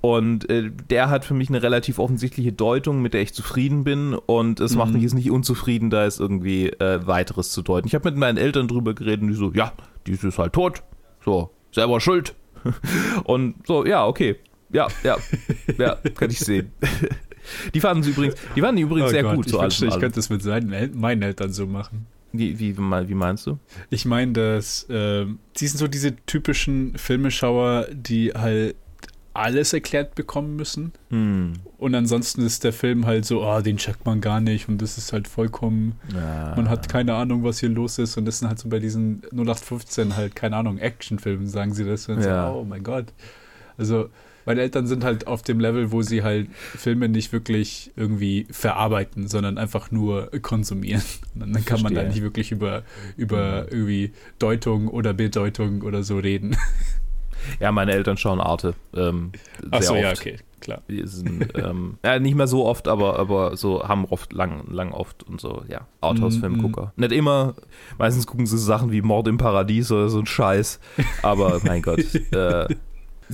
A: Und äh, der hat für mich eine relativ offensichtliche Deutung, mit der ich zufrieden bin und es macht
G: Mhm.
A: mich jetzt nicht unzufrieden, da ist irgendwie äh, weiteres zu deuten. Ich habe mit meinen Eltern drüber geredet und die so, ja, die ist halt tot, so, selber schuld. Und so, ja, okay. Ja, ja, ja, kann ich sehen. Die fanden sie übrigens, die die übrigens
G: Oh
A: sehr
G: Gott,
A: gut.
G: ich
A: so
G: wünschte, ich könnte es mit seinen, meinen Eltern so machen.
A: Wie, wie, wie meinst du?
G: Ich meine, dass ähm, die sind so diese typischen Filmeschauer, die halt alles erklärt bekommen müssen.
A: Hm.
G: Und ansonsten ist der Film halt so, ah, den checkt man gar nicht und das ist halt vollkommen,
A: Ja.
G: man hat keine Ahnung, was hier los ist und das sind halt so bei diesen 0815 halt, keine Ahnung, Actionfilmen, sagen sie das. Und
A: Ja.
G: so, oh mein Gott. Also, meine Eltern sind halt auf dem Level, wo sie halt Filme nicht wirklich irgendwie verarbeiten, sondern einfach nur konsumieren. Und dann kann man da nicht wirklich über, über irgendwie Deutung oder Bedeutung oder so reden.
A: Ja, meine Eltern schauen Arte. Ähm, sehr
G: Achso,
A: oft.
G: ja, okay, klar.
A: Sind, ähm, ja, nicht mehr so oft, aber, aber so haben oft, lang, lang oft und so, ja. Arthouse-Filmgucker. Nicht immer, meistens gucken sie Sachen wie Mord im Paradies oder so ein Scheiß, aber mein Gott. Äh,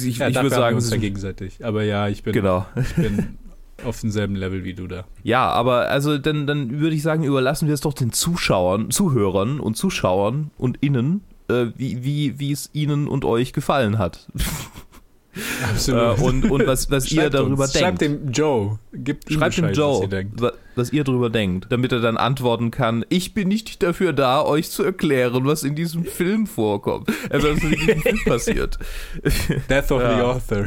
A: ich
G: Ja,
A: ich würde sagen,
G: uns ja gegenseitig. Aber ja, ich bin,
A: genau.
G: ich bin auf demselben Level wie du da.
A: Ja, aber also dann, dann würde ich sagen, überlassen wir es doch den Zuschauern, Zuhörern und Zuschauern und Innen, äh, wie, wie, wie es Ihnen und euch gefallen hat. äh, und, und was, was ihr darüber
G: uns.
A: denkt.
G: Schreibt dem Joe. Ihm
A: Schreibt dem
G: Bescheid, was
A: Joe,
G: ihr denkt.
A: wa- was ihr darüber denkt, damit er dann antworten kann, ich bin nicht dafür da, euch zu erklären, was in diesem Film vorkommt. Also was in diesem Film passiert.
G: Death of the
A: Ja.
G: Author.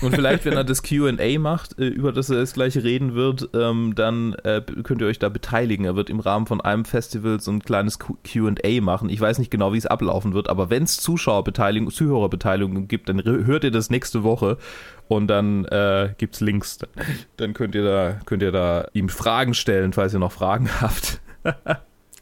A: Und vielleicht, wenn er das Q&A macht, äh, über das er jetzt gleich reden wird, ähm, dann äh, könnt ihr euch da beteiligen. Er wird im Rahmen von einem Festival so ein kleines Q&A machen. Ich weiß nicht genau, wie es ablaufen wird, aber wenn es Zuschauerbeteiligung, Zuhörerbeteiligung gibt, dann hört ihr das nächste Woche und dann äh, gibt es Links. Dann könnt ihr, da, könnt ihr da ihm Fragen stellen, falls ihr noch Fragen habt.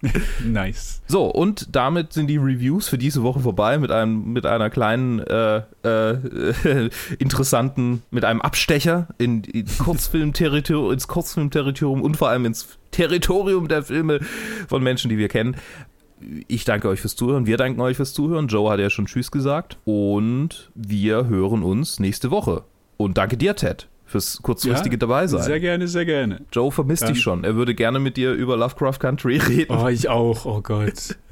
G: Nice.
A: So, und damit sind die Reviews für diese Woche vorbei mit einem mit einer kleinen äh, äh, interessanten, mit einem Abstecher in, in Kurzfilmterritorium, ins Kurzfilmterritorium und vor allem ins Territorium der Filme von Menschen, die wir kennen. Ich danke euch fürs Zuhören, wir danken euch fürs Zuhören. Joe hat ja schon Tschüss gesagt. Und wir hören uns nächste Woche. Und danke dir, Ted, fürs kurzfristige
G: Ja,
A: dabei sein.
G: Sehr gerne, sehr gerne.
A: Joe vermisst
G: Dann-
A: dich schon. Er würde gerne mit dir über Lovecraft Country reden.
G: Oh, ich auch. Oh Gott.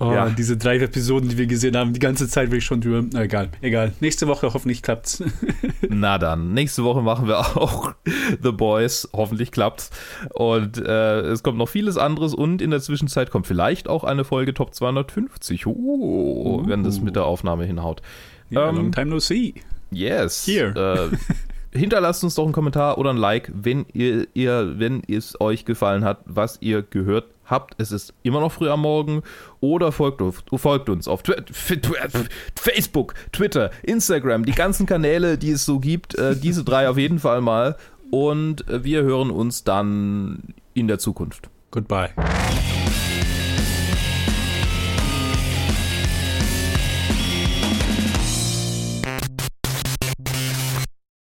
G: Oh,
A: Ja.
G: diese drei Episoden, die wir gesehen haben, die ganze Zeit will ich schon drüber. Na, egal, egal. Nächste Woche hoffentlich klappt's.
A: Na dann, nächste Woche machen wir auch The Boys. Hoffentlich klappt's. Und äh, es kommt noch vieles anderes und in der Zwischenzeit kommt vielleicht auch eine Folge Top 250. Oh, wenn das mit der Aufnahme hinhaut.
G: Ja,
A: Ähm,
G: long time no see.
A: Yes.
G: Here.
A: Äh, hinterlasst uns doch einen Kommentar oder ein Like, wenn ihr, ihr, wenn es euch gefallen hat, was ihr gehört habt. Es ist immer noch früh am Morgen. Oder folgt, folgt uns auf Twi Facebook, Twitter, Instagram, die ganzen Kanäle, die es so gibt. Äh, diese drei auf jeden Fall mal. Und wir hören uns dann in der Zukunft.
G: Goodbye.